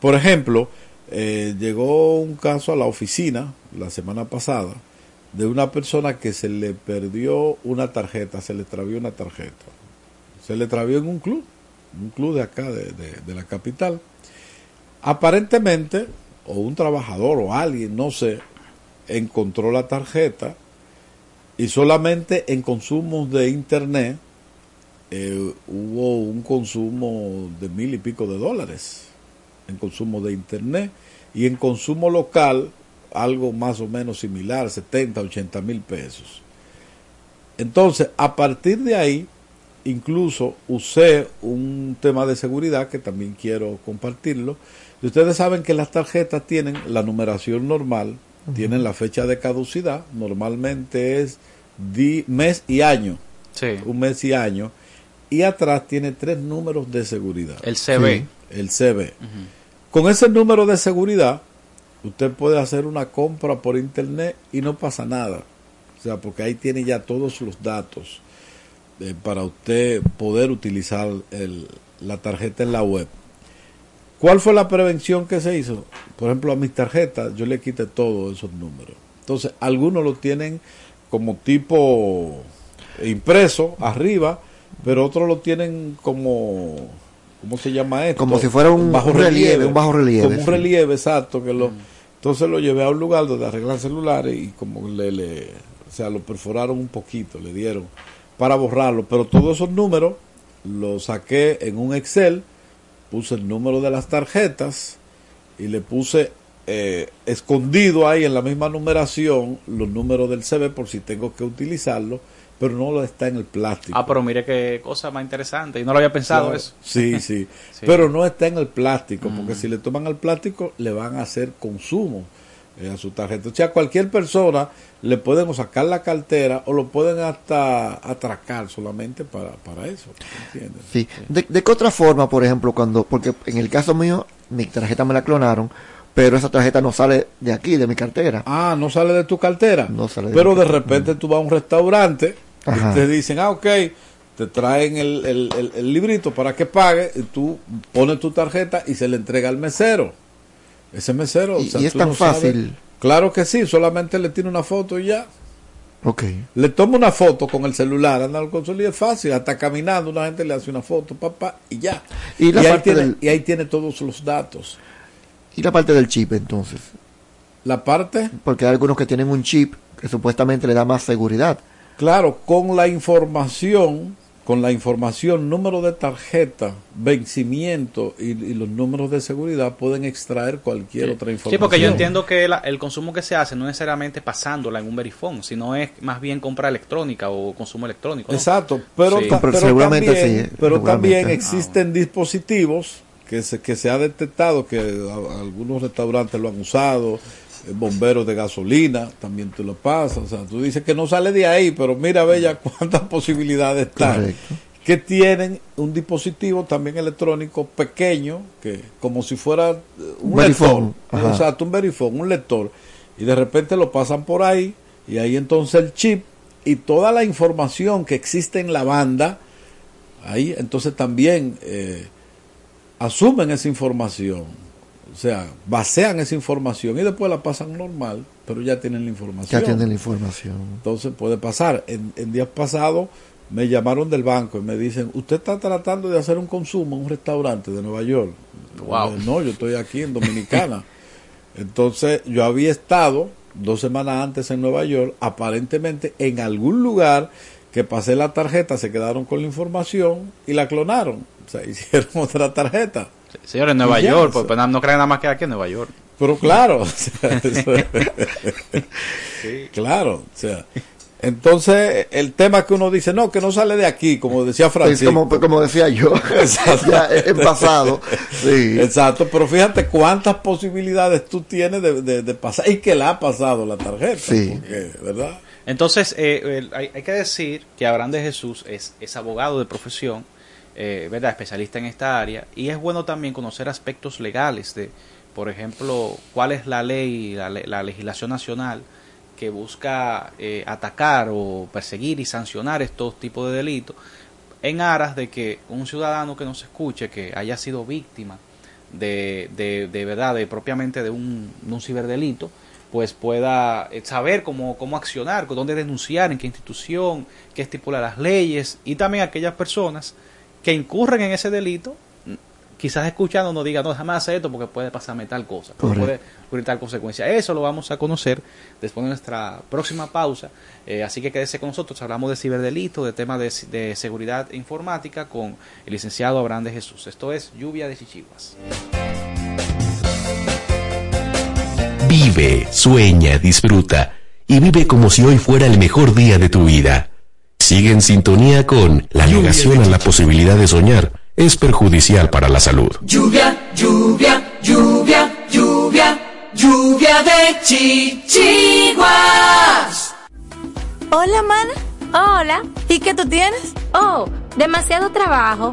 S20: Por ejemplo, eh, llegó un caso a la oficina la semana pasada de una persona que se le perdió una tarjeta, se le extravió una tarjeta. Se le extravió en un club, un club de acá, de- de la capital. Aparentemente, o un trabajador o alguien, no sé, encontró la tarjeta y solamente en consumos de internet eh, hubo un consumo de mil y pico de dólares en consumo de internet y en consumo local algo más o menos similar, 70, 80 mil pesos. Entonces, a partir de ahí, incluso usé un tema de seguridad que también quiero compartirlo. Y ustedes saben que las tarjetas tienen la numeración normal, tienen la fecha de caducidad, normalmente es di- mes y año, un mes y año, y atrás tiene tres números de seguridad.
S6: El CB.
S20: Sí, el CB. Con ese número de seguridad, usted puede hacer una compra por internet y no pasa nada. O sea, porque ahí tiene ya todos los datos eh, para usted poder utilizar el- la tarjeta en la web. ¿Cuál fue la prevención que se hizo? Por ejemplo, a mis tarjetas yo le quité todos esos números. Entonces, algunos lo tienen como tipo impreso arriba, pero otros lo tienen como ¿cómo se llama esto?
S7: Como si fuera un- un relieve, un bajo relieve,
S20: Como un relieve, exacto, que lo entonces lo llevé a un lugar donde arreglan celulares y como le, le o sea, lo perforaron un poquito, le dieron para borrarlo, pero todos esos números los saqué en un Excel, puse el número de las tarjetas y le puse eh, escondido ahí en la misma numeración los números del CB por si tengo que utilizarlo, pero no lo está en el plástico.
S6: Ah, pero mire qué cosa más interesante. Y no lo había pensado
S20: Claro.
S6: eso.
S20: Sí, sí,
S6: Sí.
S20: Pero no está en el plástico,
S6: Mm.
S20: porque si le toman al plástico, le van a hacer consumo a su tarjeta. O sea, cualquier persona le pueden sacar la cartera o lo pueden hasta atracar solamente para, para eso. ¿entiendes?
S7: Sí. ¿De, de qué otra forma, por ejemplo, cuando, porque en el caso mío, mi tarjeta me la clonaron, pero esa tarjeta no sale de aquí, de mi cartera.
S20: Ah, no sale de tu cartera.
S7: No sale de
S20: Pero de repente tú vas a un restaurante
S7: Ajá.
S20: y te dicen, ah, ok, te traen el, el- el- el librito para que pague y tú pones tu tarjeta y se le entrega al mesero. Ese mesero.
S7: Y-
S20: o sea,
S7: y es tan
S20: no sabes-
S7: fácil.
S20: Claro que sí, solamente le tiene una foto y ya.
S7: Ok.
S20: Le toma una foto con el celular, anda al consul y es fácil, hasta caminando una gente le hace una foto, papá, y ya.
S7: Y la
S20: ahí,
S7: parte
S20: tiene,
S7: del-
S20: y ahí tiene todos los datos.
S7: ¿Y la parte del chip entonces?
S20: La parte,
S7: Porque hay algunos que tienen un chip que supuestamente le da más seguridad.
S20: claro, con la información, con la información, número de tarjeta, vencimiento y, y los números de seguridad pueden extraer cualquier otra
S6: Sí,
S20: información.
S6: porque yo entiendo que la- el consumo que se hace no es necesariamente pasándola en un verifón, sino es más bien compra electrónica o consumo electrónico. ¿no?
S20: Exacto, pero,
S6: Sí.
S20: ta-
S7: Pero
S20: pero
S7: seguramente
S20: también,
S7: sí,
S20: pero
S7: seguramente.
S20: también existen dispositivos que se, que se ha detectado que a- algunos restaurantes lo han usado, bomberos de gasolina, también tú lo pasas, o sea, tú dices que no sale de ahí, pero mira, bella, cuántas posibilidades están. Que tienen un dispositivo también electrónico pequeño, que como si fuera eh, un
S7: Verifone,
S20: lector,
S7: ajá.
S20: exacto, un verifone, un lector, y de repente lo pasan por ahí, y ahí entonces el chip y toda la información que existe en la banda, ahí entonces también eh, asumen esa información, o sea, basean esa información y después la pasan normal, pero ya tienen la información.
S7: Ya tienen la información.
S20: Entonces puede pasar. En, en días pasados me llamaron del banco y me dicen, usted está tratando de hacer un consumo en un restaurante de Nueva York.
S6: Wow.
S20: No, yo estoy aquí en Dominicana. Entonces yo había estado dos semanas antes en Nueva York, aparentemente en algún lugar que pasé la tarjeta, se quedaron con la información y la clonaron. O sea, hicieron otra tarjeta.
S6: Señores, en Nueva
S20: ya,
S6: York,
S20: sea,
S6: pues, no crean nada más que aquí en Nueva York.
S20: pero claro, o sea, eso- claro, o sea, entonces el tema que uno dice, no, que no sale de aquí, como decía Francisco.
S7: como, como decía yo, ya en pasado. Sí.
S20: Exacto, pero fíjate cuántas posibilidades tú tienes de, de- de pasar y que la ha pasado la tarjeta,
S7: Sí.
S20: porque, ¿verdad?
S6: Entonces, eh, el- hay, hay que decir que Abraham de Jesús es, es abogado de profesión, eh, ¿verdad? Especialista en esta área, y es bueno también conocer aspectos legales de, por ejemplo, cuál es la ley, la, la legislación nacional que busca eh, atacar o perseguir y sancionar estos tipos de delitos en aras de que un ciudadano que nos escuche, que haya sido víctima de, de, de verdad, de propiamente de un, de un ciberdelito, pues pueda eh, saber cómo, cómo accionar, dónde denunciar, en qué institución, qué estipula las leyes, y también aquellas personas que incurren en ese delito, quizás escuchando no diga, no, jamás hace esto porque puede pasarme tal cosa, puede ocurrir tal consecuencia. Eso lo vamos a conocer después de nuestra próxima pausa, eh, así que quédese con nosotros, hablamos de ciberdelito, de temas de, de seguridad informática con el licenciado Abraham de Jesús. Esto es Lluvia de Chichiguas.
S8: Vive, sueña, disfruta y vive como si hoy fuera el mejor día de tu vida. Sigue en sintonía con la negación a la posibilidad de soñar. Es perjudicial para la salud.
S5: Lluvia, lluvia, lluvia, lluvia, lluvia de chichiguas.
S1: Hola, mana.
S9: Hola.
S1: ¿Y qué tú tienes?
S9: Oh, demasiado trabajo,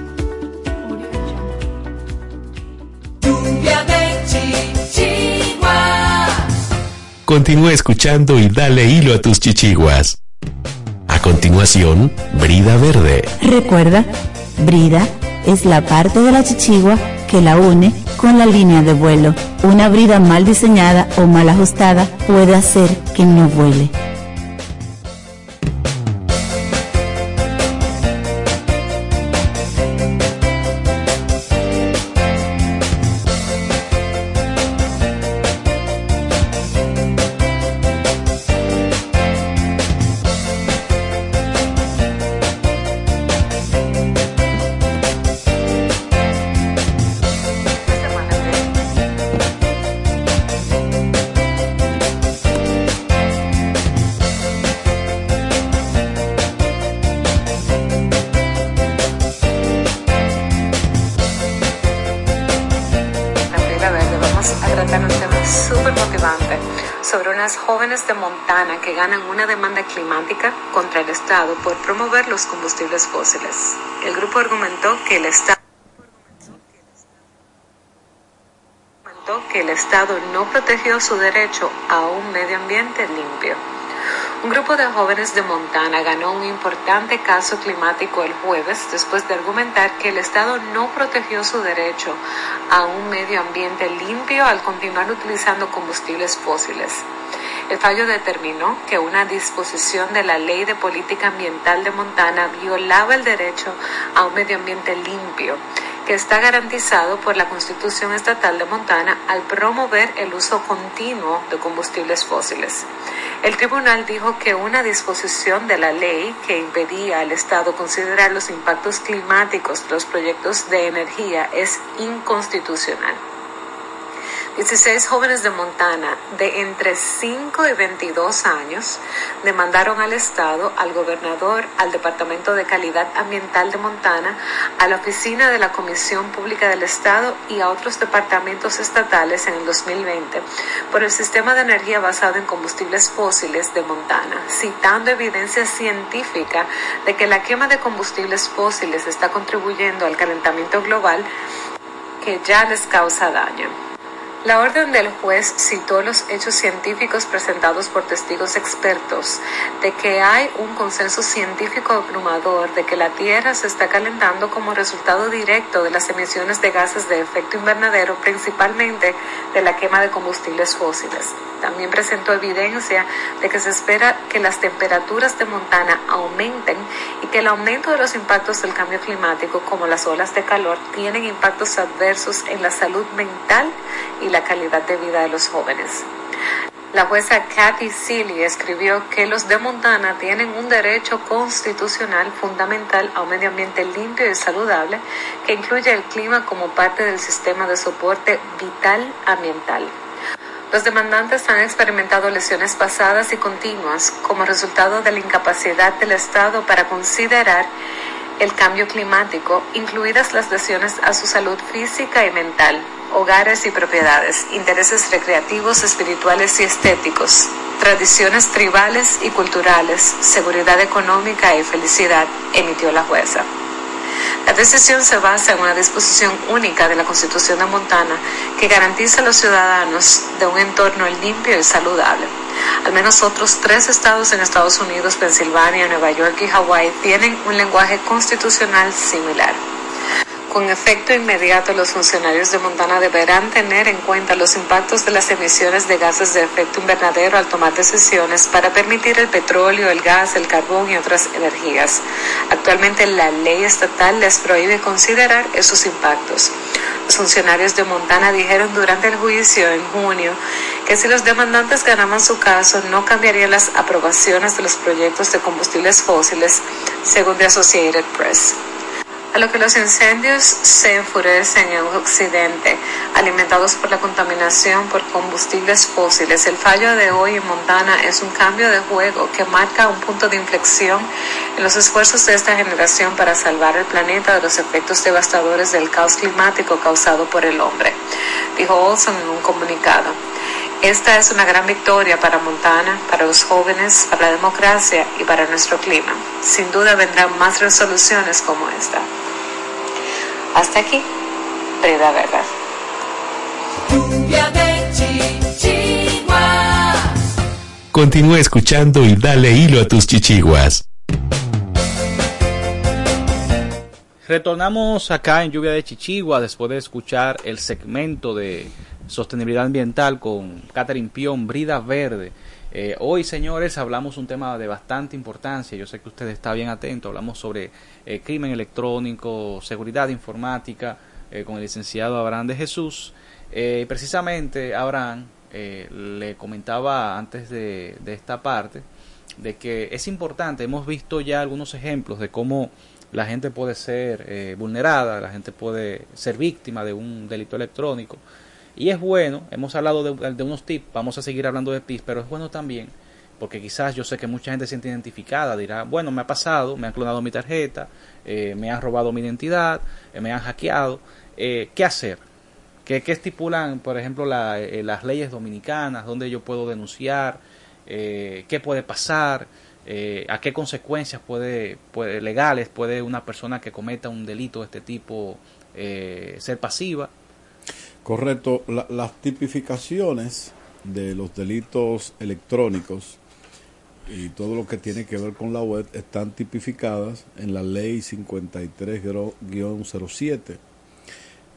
S8: Continúa escuchando y dale hilo a tus chichiguas. A continuación, Brida Verde.
S1: Recuerda, brida es la parte de la chichigua que la une con la línea de vuelo. Una brida mal diseñada o mal ajustada puede hacer que no vuele.
S21: Los combustibles fósiles. El grupo argumentó que el Estado que el Estado no protegió su derecho a un medio ambiente limpio. Un grupo de jóvenes de Montana ganó un importante caso climático el jueves después de argumentar que el Estado no protegió su derecho a un medio ambiente limpio al continuar utilizando combustibles fósiles. El fallo determinó que una disposición de la Ley de Política Ambiental de Montana violaba el derecho a un medio ambiente limpio, que está garantizado por la Constitución Estatal de Montana al promover el uso continuo de combustibles fósiles. El tribunal dijo que una disposición de la ley que impedía al Estado considerar los impactos climáticos de los proyectos de energía es inconstitucional. 16 jóvenes de Montana de entre 5 y 22 años demandaron al Estado, al gobernador, al Departamento de Calidad Ambiental de Montana, a la Oficina de la Comisión Pública del Estado y a otros departamentos estatales en el 2020 por el sistema de energía basado en combustibles fósiles de Montana, citando evidencia científica de que la quema de combustibles fósiles está contribuyendo al calentamiento global que ya les causa daño. La orden del juez citó los hechos científicos presentados por testigos expertos de que hay un consenso científico abrumador de que la Tierra se está calentando como resultado directo de las emisiones de gases de efecto invernadero, principalmente de la quema de combustibles fósiles. También presentó evidencia de que se espera que las temperaturas de Montana aumenten y que el aumento de los impactos del cambio climático, como las olas de calor, tienen impactos adversos en la salud mental y la calidad de vida de los jóvenes. La jueza Kathy Seeley escribió que los de Montana tienen un derecho constitucional fundamental a un medio ambiente limpio y saludable que incluye el clima como parte del sistema de soporte vital ambiental. Los demandantes han experimentado lesiones pasadas y continuas como resultado de la incapacidad del Estado para considerar el cambio climático, incluidas las lesiones a su salud física y mental. Hogares y propiedades, intereses recreativos, espirituales y estéticos, tradiciones tribales y culturales, seguridad económica y felicidad, emitió la jueza. La decisión se basa en una disposición única de la Constitución de Montana que garantiza a los ciudadanos de un entorno limpio y saludable. Al menos otros tres estados en Estados Unidos, Pensilvania, Nueva York y Hawái tienen un lenguaje constitucional similar. Con efecto inmediato, los funcionarios de Montana deberán tener en cuenta los impactos de las emisiones de gases de efecto invernadero al tomar decisiones para permitir el petróleo, el gas, el carbón y otras energías. Actualmente la ley estatal les prohíbe considerar esos impactos. Los funcionarios de Montana dijeron durante el juicio en junio que si los demandantes ganaban su caso no cambiarían las aprobaciones de los proyectos de combustibles fósiles, según The Associated Press a lo que los incendios se enfurecen en Occidente, alimentados por la contaminación por combustibles fósiles. El fallo de hoy en Montana es un cambio de juego que marca un punto de inflexión en los esfuerzos de esta generación para salvar el planeta de los efectos devastadores del caos climático causado por el hombre, dijo Olson en un comunicado. Esta es una gran victoria para Montana, para los jóvenes, para la democracia y para nuestro clima. Sin duda vendrán más resoluciones como esta. Hasta aquí, Breda Verdad.
S8: Continúa escuchando y dale hilo a tus chichiguas.
S6: Retornamos acá en Lluvia de Chichigua después de escuchar el segmento de sostenibilidad ambiental con Catherine Pion, Brida Verde. Eh, hoy, señores, hablamos un tema de bastante importancia. Yo sé que usted está bien atento. Hablamos sobre eh, crimen electrónico, seguridad informática, eh, con el licenciado Abraham de Jesús. precisamente, Abraham le comentaba antes de, de esta parte de que es importante. Hemos visto ya algunos ejemplos de cómo la gente puede ser vulnerada, la gente puede ser víctima de un delito electrónico. Y es bueno, hemos hablado de, unos tips, vamos a seguir hablando de tips, pero es bueno también, porque quizás yo sé que mucha gente se siente identificada, dirá, bueno, me ha pasado, me han clonado mi tarjeta, eh, me han robado mi identidad, eh, me han hackeado, eh, ¿qué hacer? ¿Qué, ¿Qué, estipulan, por ejemplo, las leyes dominicanas? ¿Dónde yo puedo denunciar? ¿Qué puede pasar? ¿A qué consecuencias puede, puede, legales puede una persona que cometa un delito de este tipo ser pasiva?
S20: Correcto, las tipificaciones de los delitos electrónicos y todo lo que tiene que ver con la web están tipificadas en la ley 53-07.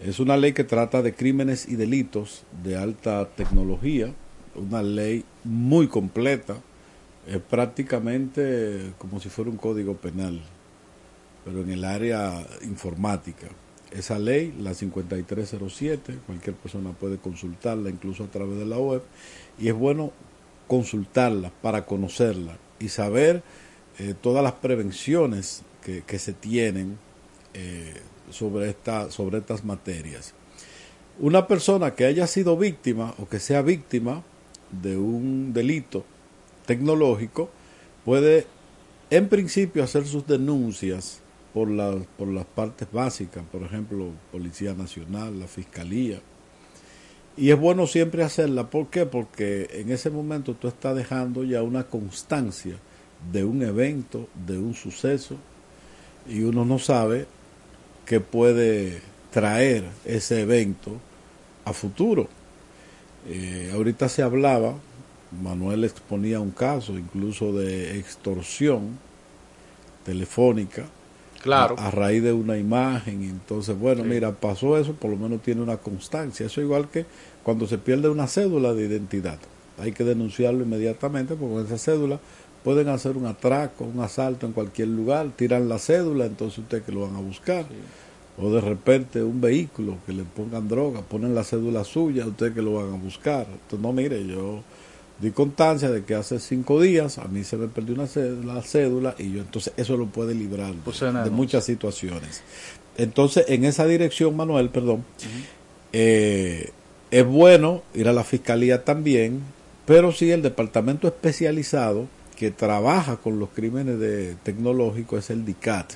S20: Es una ley que trata de crímenes y delitos de alta tecnología, una ley muy completa, es prácticamente como si fuera un código penal, pero en el área informática esa ley, la 5307, cualquier persona puede consultarla incluso a través de la web y es bueno consultarla para conocerla y saber eh, todas las prevenciones que, que se tienen eh, sobre, esta, sobre estas materias. Una persona que haya sido víctima o que sea víctima de un delito tecnológico puede en principio hacer sus denuncias por, la, por las partes básicas, por ejemplo, Policía Nacional, la Fiscalía. Y es bueno siempre hacerla. ¿Por qué? Porque en ese momento tú estás dejando ya una constancia de un evento, de un suceso, y uno no sabe qué puede traer ese evento a futuro. Eh, ahorita se hablaba, Manuel exponía un caso incluso de extorsión telefónica
S6: Claro.
S20: A, raíz de una imagen. Entonces, bueno, mira, pasó eso, por lo menos tiene una constancia. Eso igual que cuando se pierde una cédula de identidad. Hay que denunciarlo inmediatamente porque con esa cédula pueden hacer un atraco, un asalto en cualquier lugar, tiran la cédula, entonces usted que lo van a buscar. O de repente un vehículo que le pongan droga, ponen la cédula suya, usted que lo van a buscar. Entonces, no, mire, yo di constancia de que hace cinco días a mí se me perdió una cédula, la cédula y yo entonces eso lo puede librar de, muchas situaciones. Entonces, en esa dirección, Manuel, perdón, eh, es bueno ir a la fiscalía también, pero sí el departamento especializado que trabaja con los crímenes de tecnológicos es el DICAT,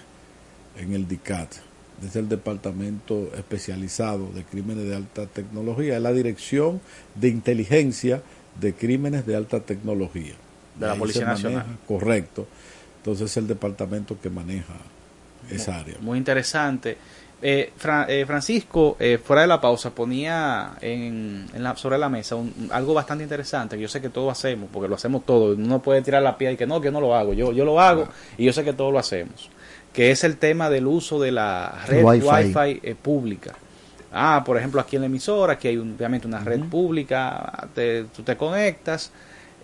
S20: en el DICAT. es el departamento especializado de crímenes de alta tecnología, es la dirección de inteligencia de crímenes de alta tecnología.
S6: De la
S20: Ahí
S6: Policía
S20: maneja,
S6: Nacional.
S20: Correcto. Entonces es el departamento que maneja esa área.
S6: Muy interesante. Eh, Fra- eh, Francisco, eh, fuera de la pausa, ponía en, en la, sobre la mesa un- algo bastante interesante que yo sé que todos hacemos, porque lo hacemos todos. Uno puede tirar la piedra y que no, que no lo hago. Yo, yo lo hago y yo sé que todos lo hacemos. Que es el tema del uso de la red
S7: Wi-Fi.
S6: Wi-Fi eh, pública. Ah, por ejemplo, aquí en la emisora, aquí hay un- obviamente una red pública, te- tú te conectas,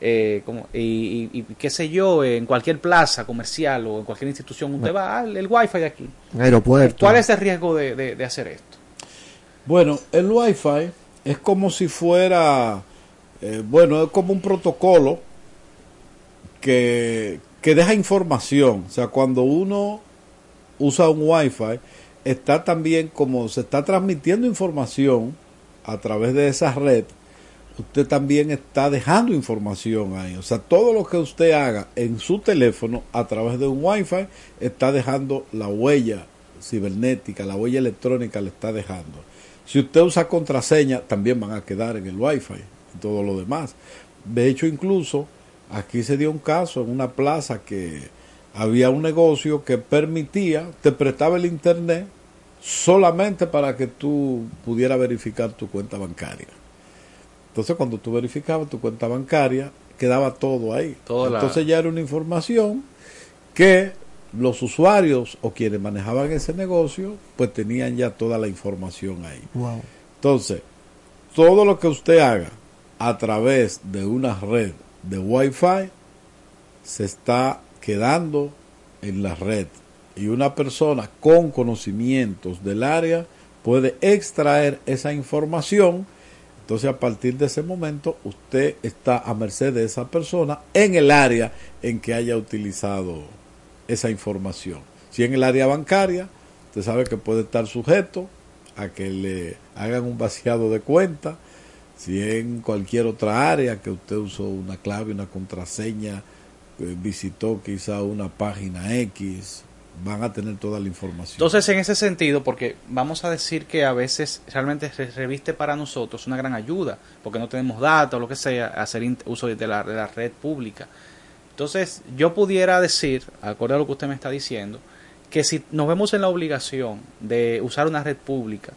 S6: eh, como, y, y- y qué sé yo, en cualquier plaza comercial o en cualquier institución, usted va al el wifi de aquí.
S7: Aeropuerto.
S6: ¿Cuál es el riesgo de, de- de hacer esto?
S20: Bueno, el Wi-Fi es como si fuera, eh, bueno, es como un protocolo que, que deja información. O sea, cuando uno usa un Wi-Fi, está también como se está transmitiendo información a través de esa red, usted también está dejando información ahí. O sea, todo lo que usted haga en su teléfono a través de un Wi-Fi está dejando la huella cibernética, la huella electrónica le está dejando. Si usted usa contraseña, también van a quedar en el Wi-Fi y todo lo demás. De hecho, incluso aquí se dio un caso en una plaza que había un negocio que permitía, te prestaba el internet solamente para que tú pudieras verificar tu cuenta bancaria. Entonces, cuando tú verificabas tu cuenta bancaria, quedaba todo ahí.
S6: Toda la-
S20: Entonces ya era una información que los usuarios o quienes manejaban ese negocio, pues tenían ya toda la información ahí.
S7: Wow.
S20: Entonces, todo lo que usted haga a través de una red de Wi-Fi se está quedando en la red y una persona con conocimientos del área puede extraer esa información. Entonces, a partir de ese momento, usted está a merced de esa persona en el área en que haya utilizado esa información. Si en el área bancaria, usted sabe que puede estar sujeto a que le hagan un vaciado de cuenta. Si en cualquier otra área que usted usó una clave, una contraseña, visitó quizá una página X, van a tener toda la información.
S6: Entonces, en ese sentido, porque vamos a decir que a veces realmente se reviste para nosotros una gran ayuda, porque no tenemos datos o lo que sea, hacer uso de la, de la red pública. Entonces, yo pudiera decir, acorde a lo que usted me está diciendo, que si nos vemos en la obligación de usar una red pública,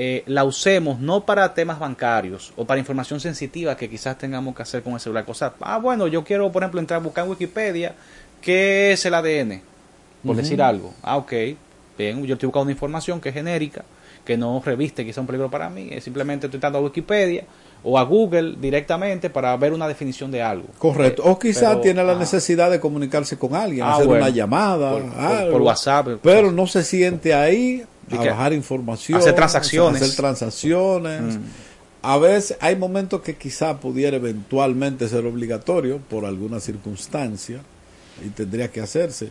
S6: eh, la usemos no para temas bancarios o para información sensitiva que quizás tengamos que hacer con el celular. Cosas, ah, bueno, yo quiero, por ejemplo, entrar a buscar en Wikipedia qué es el ADN, por decir algo. Ah, ok, bien, yo estoy buscando una información que es genérica, que no reviste quizá un peligro para mí, es simplemente estoy entrando a Wikipedia o a Google directamente para ver una definición de algo.
S20: Correcto.
S6: Eh,
S20: O quizá
S6: pero-
S20: tiene la
S6: ah.
S20: necesidad de comunicarse con alguien,
S6: Ah,
S20: hacer
S6: bueno.
S20: una llamada,
S6: Por-
S20: algo.
S6: por WhatsApp.
S20: Pero no se siente ahí a
S6: que-
S20: bajar información,
S6: hacer transacciones.
S20: hacer transacciones.
S6: Mm.
S20: A veces hay momentos que quizá pudiera eventualmente ser obligatorio por alguna circunstancia y tendría que hacerse.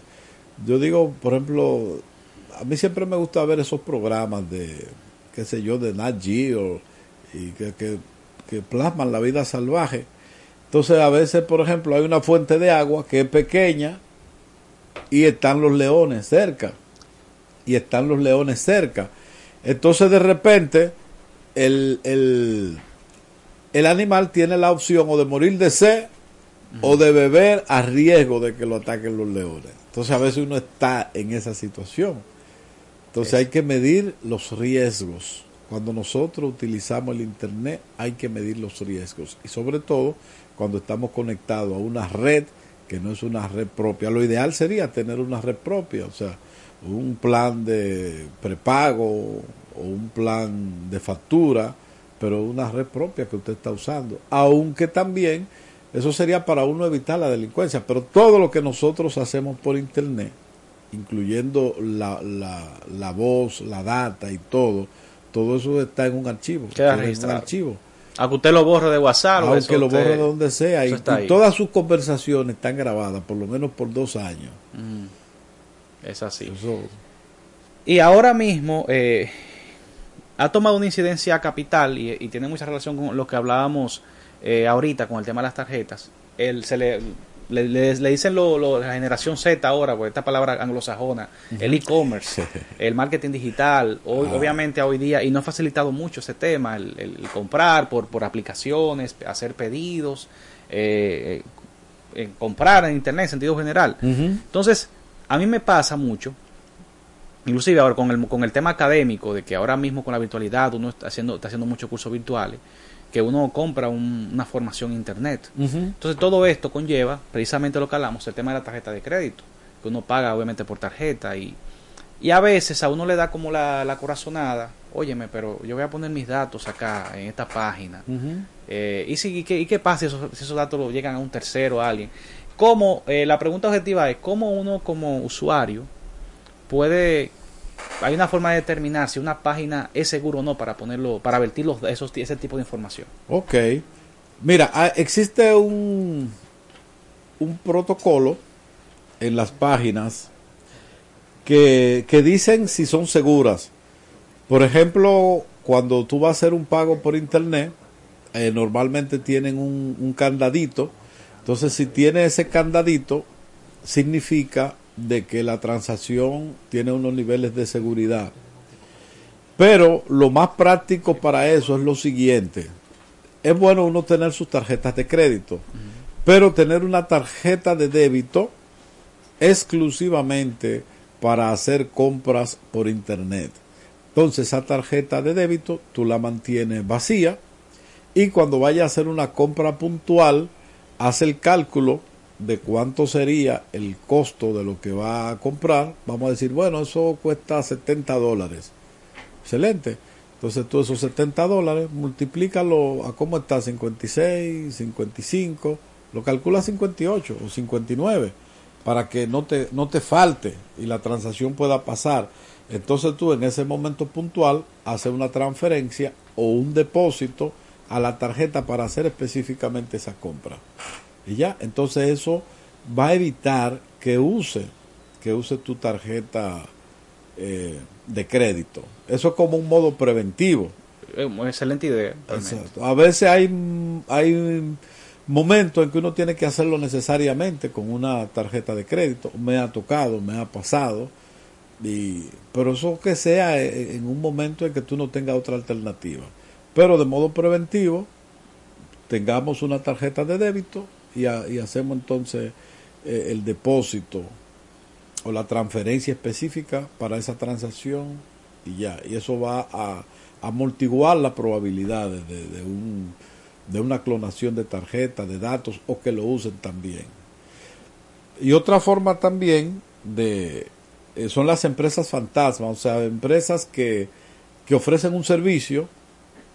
S20: Yo digo, por ejemplo, a mí siempre me gusta ver esos programas de, qué sé yo, de Nat Geo y que, que, que plasman la vida salvaje. Entonces a veces, por ejemplo, hay una fuente de agua que es pequeña y están los leones cerca. Y están los leones cerca. Entonces de repente el, el, el animal tiene la opción o de morir de sed o de beber a riesgo de que lo ataquen los leones. Entonces a veces uno está en esa situación. Entonces hay que medir los riesgos. Cuando nosotros utilizamos el Internet hay que medir los riesgos. Y sobre todo cuando estamos conectados a una red que no es una red propia. Lo ideal sería tener una red propia, o sea, un plan de prepago o un plan de factura, pero una red propia que usted está usando. Aunque también eso sería para uno evitar la delincuencia, pero todo lo que nosotros hacemos por Internet, incluyendo la, la, la voz, la data y todo, todo eso está en un archivo.
S6: Queda
S20: en un
S6: registrado.
S20: archivo.
S6: Aunque usted lo borre de WhatsApp,
S20: Aunque
S6: eso
S20: lo
S6: usted-
S20: borre de donde sea, y, todas sus conversaciones están grabadas, por lo menos por dos años.
S6: Mm. Es así.
S20: Eso-
S6: Y ahora mismo eh, ha tomado una incidencia capital y, y tiene mucha relación con lo que hablábamos eh, ahorita con el tema de las tarjetas. El, se le, le, le- le dicen lo, lo- la generación Z ahora, por esta palabra anglosajona, el e-commerce, el marketing digital, hoy,
S20: Ah.
S6: obviamente hoy día, y nos ha facilitado mucho ese tema, el, el- el comprar por, por aplicaciones, hacer pedidos, eh, eh, eh, comprar en internet en sentido general. Entonces, a mí me pasa mucho, inclusive ahora con el, con el tema académico, de que ahora mismo con la virtualidad uno está haciendo, está haciendo muchos cursos virtuales, que uno compra un- una formación en internet. Entonces todo esto conlleva precisamente lo que hablamos, el tema de la tarjeta de crédito, que uno paga obviamente por tarjeta y, y a veces a uno le da como la, la corazonada, óyeme, pero yo voy a poner mis datos acá en esta página. Eh, ¿y, si, y, qué, y qué pasa si esos, si esos datos lo llegan a un tercero, a alguien? ¿Cómo, eh, la pregunta objetiva es, ¿cómo uno como usuario puede... Hay una forma de determinar si una página es seguro o no para ponerlo, para vertir los, esos, ese tipo de información.
S20: Ok. Mira, ah, existe un, un protocolo en las páginas que, que dicen si son seguras. Por ejemplo, cuando tú vas a hacer un pago por internet, eh, normalmente tienen un, un candadito. Entonces, si tiene ese candadito, significa de que la transacción tiene unos niveles de seguridad. Pero lo más práctico para eso es lo siguiente. Es bueno uno tener sus tarjetas de crédito, pero tener una tarjeta de débito exclusivamente para hacer compras por internet. Entonces esa tarjeta de débito tú la mantienes vacía y cuando vaya a hacer una compra puntual, hace el cálculo de cuánto sería el costo de lo que va a comprar. Vamos a decir, bueno, eso cuesta 70 dólares. Excelente. Entonces tú esos 70 dólares, multiplícalo a cómo está, 56, 55, lo calcula 58 o 59 para que no te, no te falte y la transacción pueda pasar. Entonces tú en ese momento puntual haces una transferencia o un depósito a la tarjeta para hacer específicamente esa compra. Y ya, entonces eso va a evitar que use, que use tu tarjeta eh, de crédito. Eso es como un modo preventivo.
S6: Una excelente idea.
S20: Exacto. A veces hay, hay momentos en que uno tiene que hacerlo necesariamente con una tarjeta de crédito. Me ha tocado, me ha pasado. Y, pero eso que sea en en un momento en que tú no tengas otra alternativa. Pero de modo preventivo, tengamos una tarjeta de débito y, ha- y hacemos entonces eh, el depósito o la transferencia específica para esa transacción y ya. Y eso va a amortiguar las probabilidades de, un, de una clonación de tarjeta, de datos o que lo usen también. Y otra forma también de eh, son las empresas fantasmas, o sea, empresas que, que ofrecen un servicio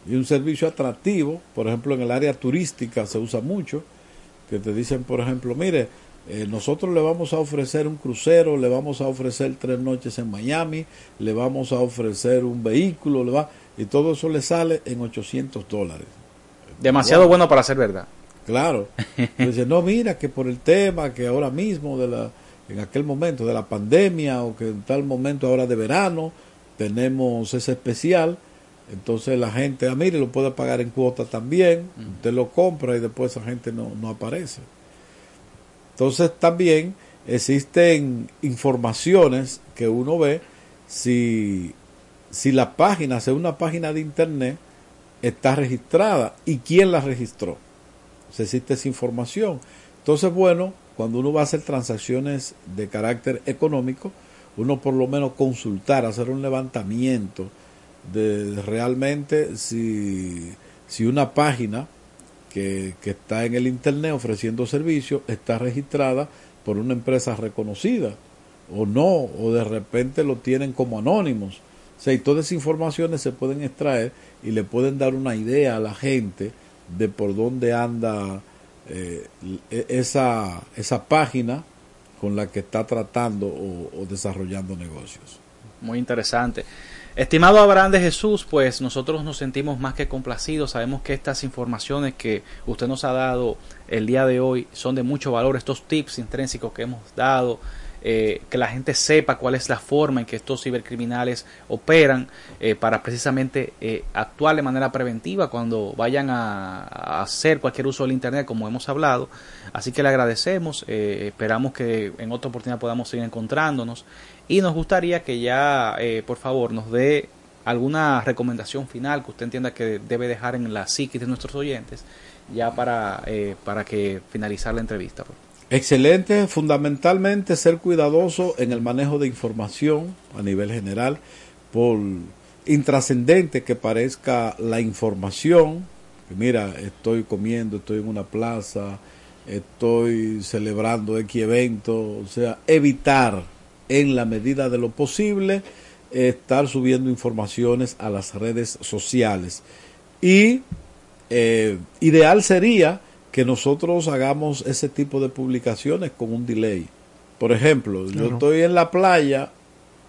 S20: y un servicio atractivo, por ejemplo en el área turística se usa mucho, que te dicen, por ejemplo, mire, eh, nosotros le vamos a ofrecer un crucero, le vamos a ofrecer tres noches en Miami, le vamos a ofrecer un vehículo, le va, y todo eso le sale en 800 dólares.
S6: Demasiado
S20: Wow.
S6: bueno para ser verdad.
S20: Claro. Dice, no, mira que por el tema que ahora mismo, de la, en aquel momento de la pandemia o que en tal momento ahora de verano, tenemos ese especial. Entonces la gente, ah, mire, lo puede pagar en cuota también. Usted lo compra y después esa gente no, no aparece. Entonces también existen informaciones que uno ve si, si la página, si una página de internet, está registrada y quién la registró. Existe esa información. Entonces, bueno, cuando uno va a hacer transacciones de carácter económico, uno por lo menos consultar, hacer un levantamiento de realmente si, si una página que, que está en el Internet ofreciendo servicios está registrada por una empresa reconocida o no, o de repente lo tienen como anónimos. O sea, y todas esas informaciones se pueden extraer y le pueden dar una idea a la gente de por dónde anda eh, e- esa, esa página con la que está tratando o, o desarrollando negocios.
S6: Muy interesante. Estimado Abraham de Jesús, pues nosotros nos sentimos más que complacidos. Sabemos que estas informaciones que usted nos ha dado el día de hoy son de mucho valor. Estos tips intrínsecos que hemos dado eh, que la gente sepa cuál es la forma en que estos cibercriminales operan eh, para precisamente eh, actuar de manera preventiva cuando vayan a, hacer cualquier uso del Internet, como hemos hablado. Así que le agradecemos, eh, esperamos que en otra oportunidad podamos seguir encontrándonos y nos gustaría que ya, eh, por favor, nos dé alguna recomendación final que usted entienda que debe dejar en la psiquis de nuestros oyentes ya para, para que finalizar la entrevista.
S20: Excelente, fundamentalmente ser cuidadoso en el manejo de información a nivel general, por intrascendente que parezca la información, mira, estoy comiendo, estoy en una plaza, estoy celebrando X evento, o sea, evitar en la medida de lo posible estar subiendo informaciones a las redes sociales. Y eh, ideal sería que nosotros hagamos ese tipo de publicaciones con un delay. Por ejemplo,
S7: Claro.
S20: yo estoy en la playa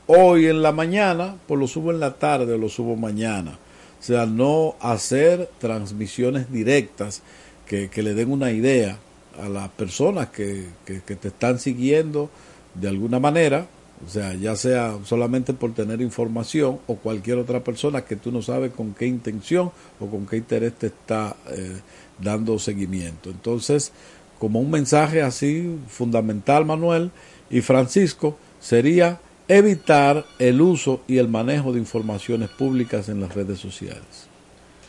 S20: hoy en la mañana, pues lo subo en la tarde o lo subo mañana. O sea, no hacer transmisiones directas que, que le den una idea a las personas que, que, que te están siguiendo de alguna manera, o sea, ya sea solamente por tener información o cualquier otra persona que tú no sabes con qué intención o con qué interés te está eh, dando seguimiento. Entonces, como un mensaje así fundamental, Manuel y Francisco, sería evitar el uso y el manejo de informaciones públicas en las redes sociales.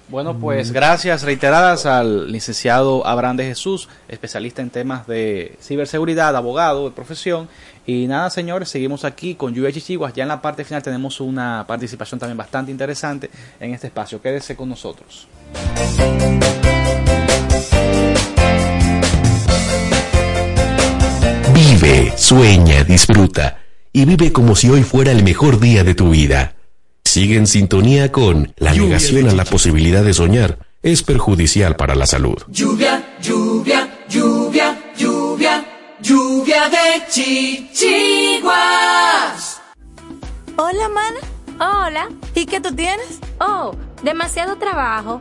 S6: Bueno, pues gracias reiteradas al licenciado Abraham de Jesús, especialista en temas de ciberseguridad, abogado de profesión. Y nada, señores, seguimos aquí con Lluvia Chichiguas. Ya en la parte final tenemos una participación también bastante interesante en este espacio. Quédese con nosotros.
S8: Vive, sueña, disfruta y vive como si hoy fuera el mejor día de tu vida. Sigue en sintonía con la negación a la posibilidad de soñar es perjudicial para la salud.
S5: Lluvia, lluvia, lluvia, lluvia, lluvia de chichiguas.
S9: Hola, mana. Hola. ¿Y qué tú tienes? Oh, demasiado trabajo,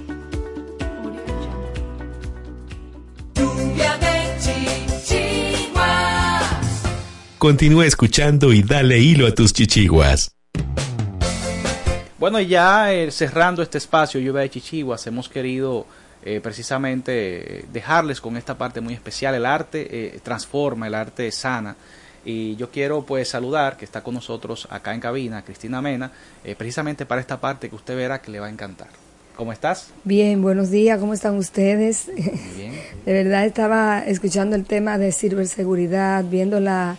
S8: Continúa escuchando y dale hilo a tus chichiguas.
S6: Bueno, y ya eh, cerrando este espacio Lluvia de Chichiguas, hemos querido eh, precisamente eh, dejarles con esta parte muy especial. El arte eh, transforma, el arte sana. Y yo quiero pues saludar que está con nosotros acá en cabina, Cristina Mena, eh, precisamente para esta parte que usted verá que le va a encantar. ¿Cómo estás?
S22: Bien, buenos días, ¿cómo están ustedes?
S6: Bien.
S22: De verdad estaba escuchando el tema de ciberseguridad, viendo la,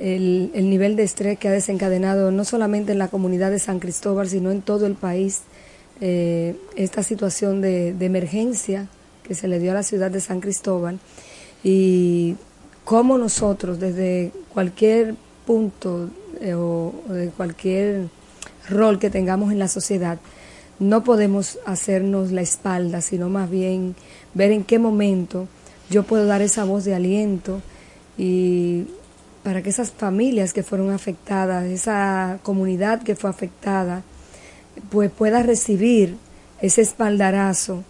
S22: el, el nivel de estrés que ha desencadenado no solamente en la comunidad de San Cristóbal, sino en todo el país, eh, esta situación de, emergencia que se le dio a la ciudad de San Cristóbal. Y cómo nosotros desde cualquier punto eh, o, o de cualquier rol que tengamos en la sociedad, no podemos hacernos la espalda, sino más bien ver en qué momento yo puedo dar esa voz de aliento y para que esas familias que fueron afectadas, esa comunidad que fue afectada, pues pueda recibir ese espaldarazo.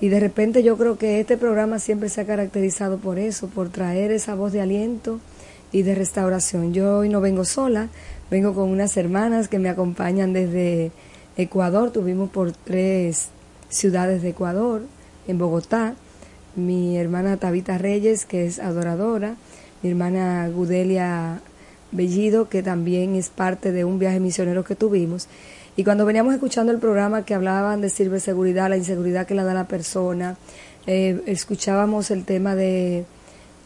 S22: Y de repente yo creo que este programa siempre se ha caracterizado por eso, por traer esa voz de aliento y de restauración. Yo hoy no vengo sola, vengo con unas hermanas que me acompañan desde Ecuador, tuvimos por tres ciudades de Ecuador, en Bogotá, mi hermana Tabita Reyes, que es adoradora, mi hermana Gudelia Bellido, que también es parte de un viaje misionero que tuvimos. Y cuando veníamos escuchando el programa que hablaban de ciberseguridad, la inseguridad que la da la persona, eh, escuchábamos el tema de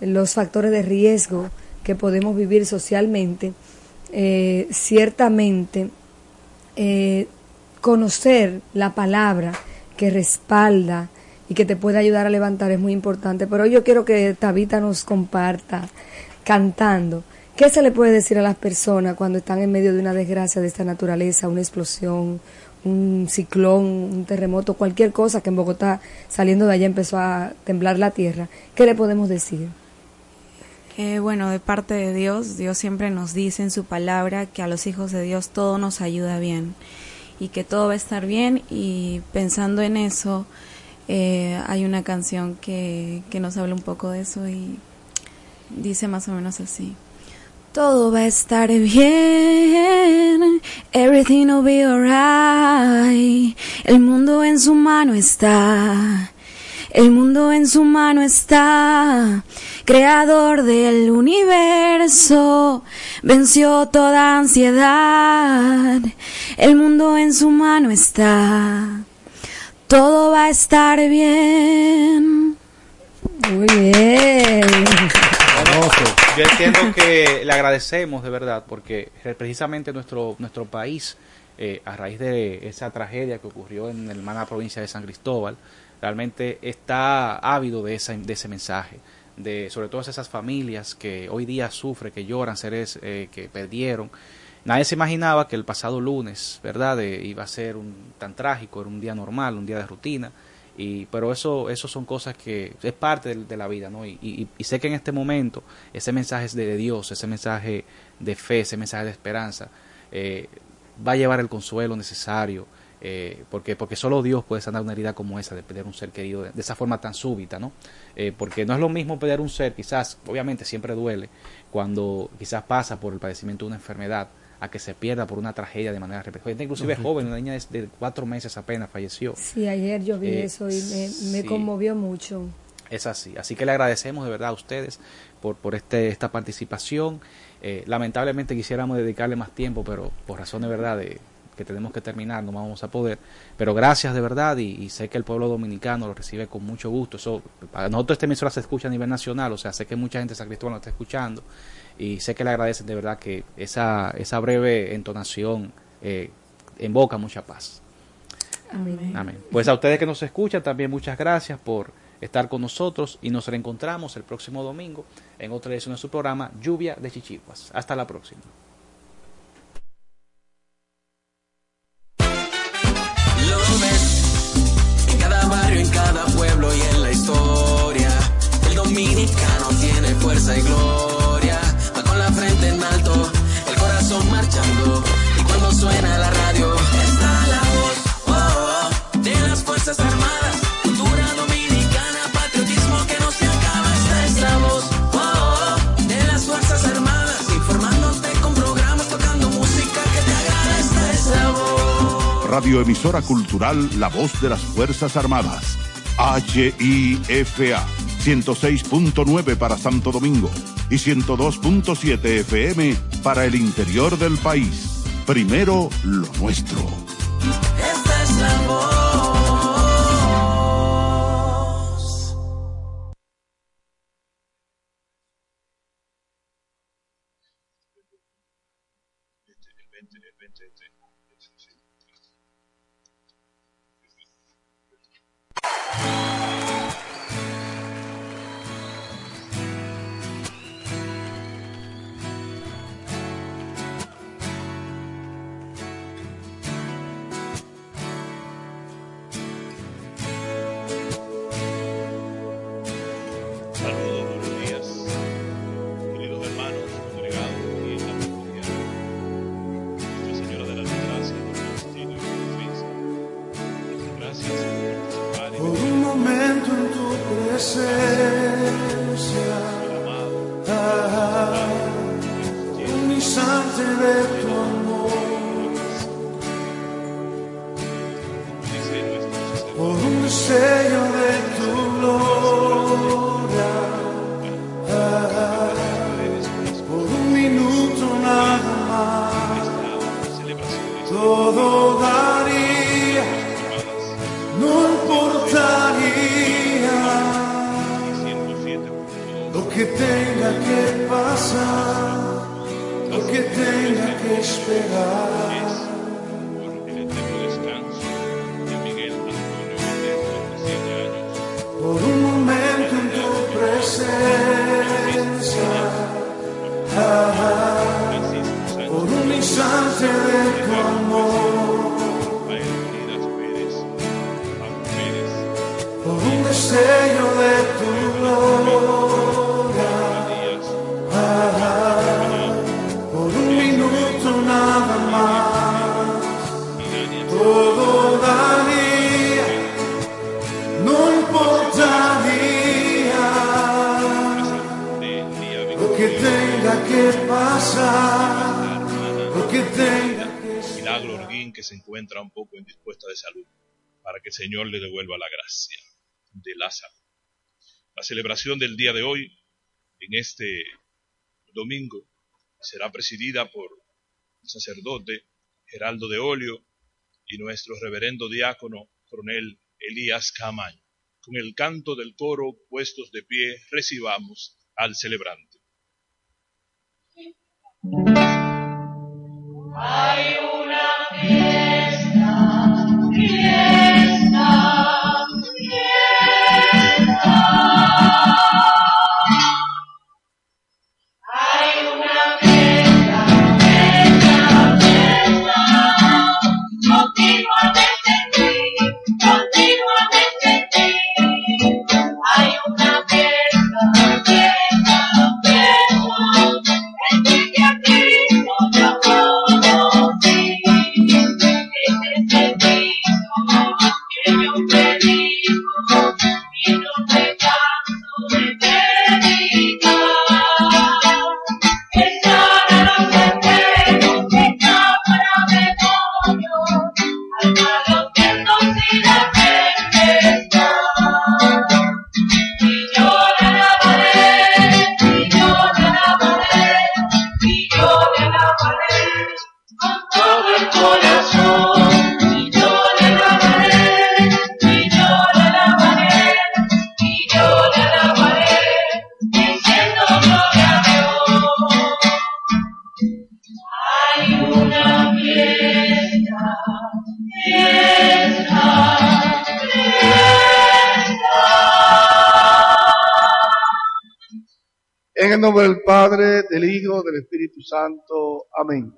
S22: los factores de riesgo que podemos vivir socialmente, eh, ciertamente eh, conocer la palabra que respalda y que te puede ayudar a levantar es muy importante. Pero yo quiero que Tabita nos comparta cantando. ¿Qué se le puede decir a las personas cuando están en medio de una desgracia de esta naturaleza, una explosión, un ciclón, un terremoto, cualquier cosa que en Bogotá, saliendo de allá, empezó a temblar la tierra? ¿Qué le podemos decir?
S23: Bueno, de parte de Dios, Dios siempre nos dice en su palabra que a los hijos de Dios todo nos ayuda bien y que todo va a estar bien y pensando en eso eh, hay una canción que, que nos habla un poco de eso y dice más o menos así. Todo va a estar bien, everything will be alright. El mundo en su mano está, el mundo en su mano está. Creador del universo, venció toda ansiedad. El mundo en su mano está, todo va a estar bien.
S22: Muy bien.
S6: Yo entiendo que le agradecemos de verdad porque precisamente nuestro nuestro país eh, a raíz de esa tragedia que ocurrió en la hermana provincia de San Cristóbal realmente está ávido de esa, de ese mensaje de sobre todo esas familias que hoy día sufren que lloran seres eh, que perdieron nadie se imaginaba que el pasado lunes verdad iba a ser un tan trágico era un día normal un día de rutina y pero eso eso son cosas que es parte de, de la vida no y, y, y, sé que en este momento ese mensaje de Dios ese mensaje de fe ese mensaje de esperanza eh, va a llevar el consuelo necesario eh, porque porque solo Dios puede sanar una herida como esa de perder un ser querido de, de esa forma tan súbita no eh, porque no es lo mismo perder un ser quizás obviamente siempre duele cuando quizás pasa por el padecimiento de una enfermedad a que se pierda por una tragedia de manera repentina. Inclusive joven, una niña de, de, cuatro meses apenas falleció.
S22: Sí, ayer yo vi eh, eso y me, me sí, conmovió mucho.
S6: Es así. Así que le agradecemos de verdad a ustedes por, por este, esta participación. Eh, lamentablemente quisiéramos dedicarle más tiempo, pero por razón de verdad de que tenemos que terminar, no vamos a poder. Pero gracias de verdad y, y, sé que el pueblo dominicano lo recibe con mucho gusto. Eso, para nosotros esta emisora se escucha a nivel nacional, o sea, sé que mucha gente de San Cristóbal nos está escuchando y sé que le agradecen de verdad que esa, esa breve entonación eh, invoca mucha paz.
S22: Amén.
S6: Amén. Pues a ustedes que nos escuchan también muchas gracias por estar con nosotros y nos reencontramos el próximo domingo en otra edición de su programa Lluvia de Chichiguas. Hasta la próxima.
S5: Lo ves en cada barrio, en cada pueblo y en la historia. El dominicano tiene fuerza y gloria
S12: con la frente en alto, el corazón marchando. Y
S5: cuando suena la
S24: radio, está la voz oh, oh, de las Fuerzas Armadas. Cultura dominicana, patriotismo
S25: que no se acaba. Está esta voz oh, oh de las Fuerzas Armadas, informándote con programas, tocando música que te agrada. Está esta voz. Radioemisora Cultural La Voz de las
S24: Fuerzas Armadas. HIFA 106.9 para Santo Domingo y 102.7 FM para el interior del país. Primero lo nuestro. resurrected. La celebración del día de hoy, en este domingo, será presidida por el sacerdote Geraldo de Olio y nuestro reverendo diácono coronel Elías Camaño. Con el canto del coro puestos de pie, recibamos al celebrante.
S5: Hay
S26: del Hijo, del Espíritu Santo. Amén.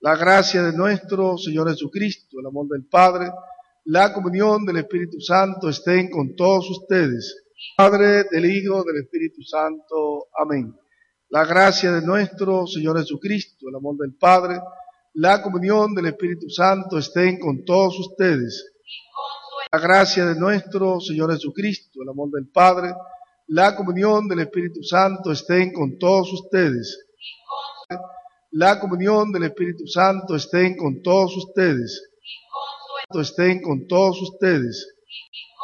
S26: La gracia de nuestro Señor Jesucristo, el amor del Padre, la comunión del Espíritu Santo estén con todos ustedes. Padre, del Hijo, del Espíritu Santo. Amén. La gracia de nuestro Señor Jesucristo, el amor del Padre, la comunión del Espíritu Santo estén con todos ustedes. La gracia de nuestro Señor Jesucristo, el amor del Padre, la comunión del Espíritu Santo estén con todos ustedes. La comunión del Espíritu Santo estén con todos ustedes. estén con todos ustedes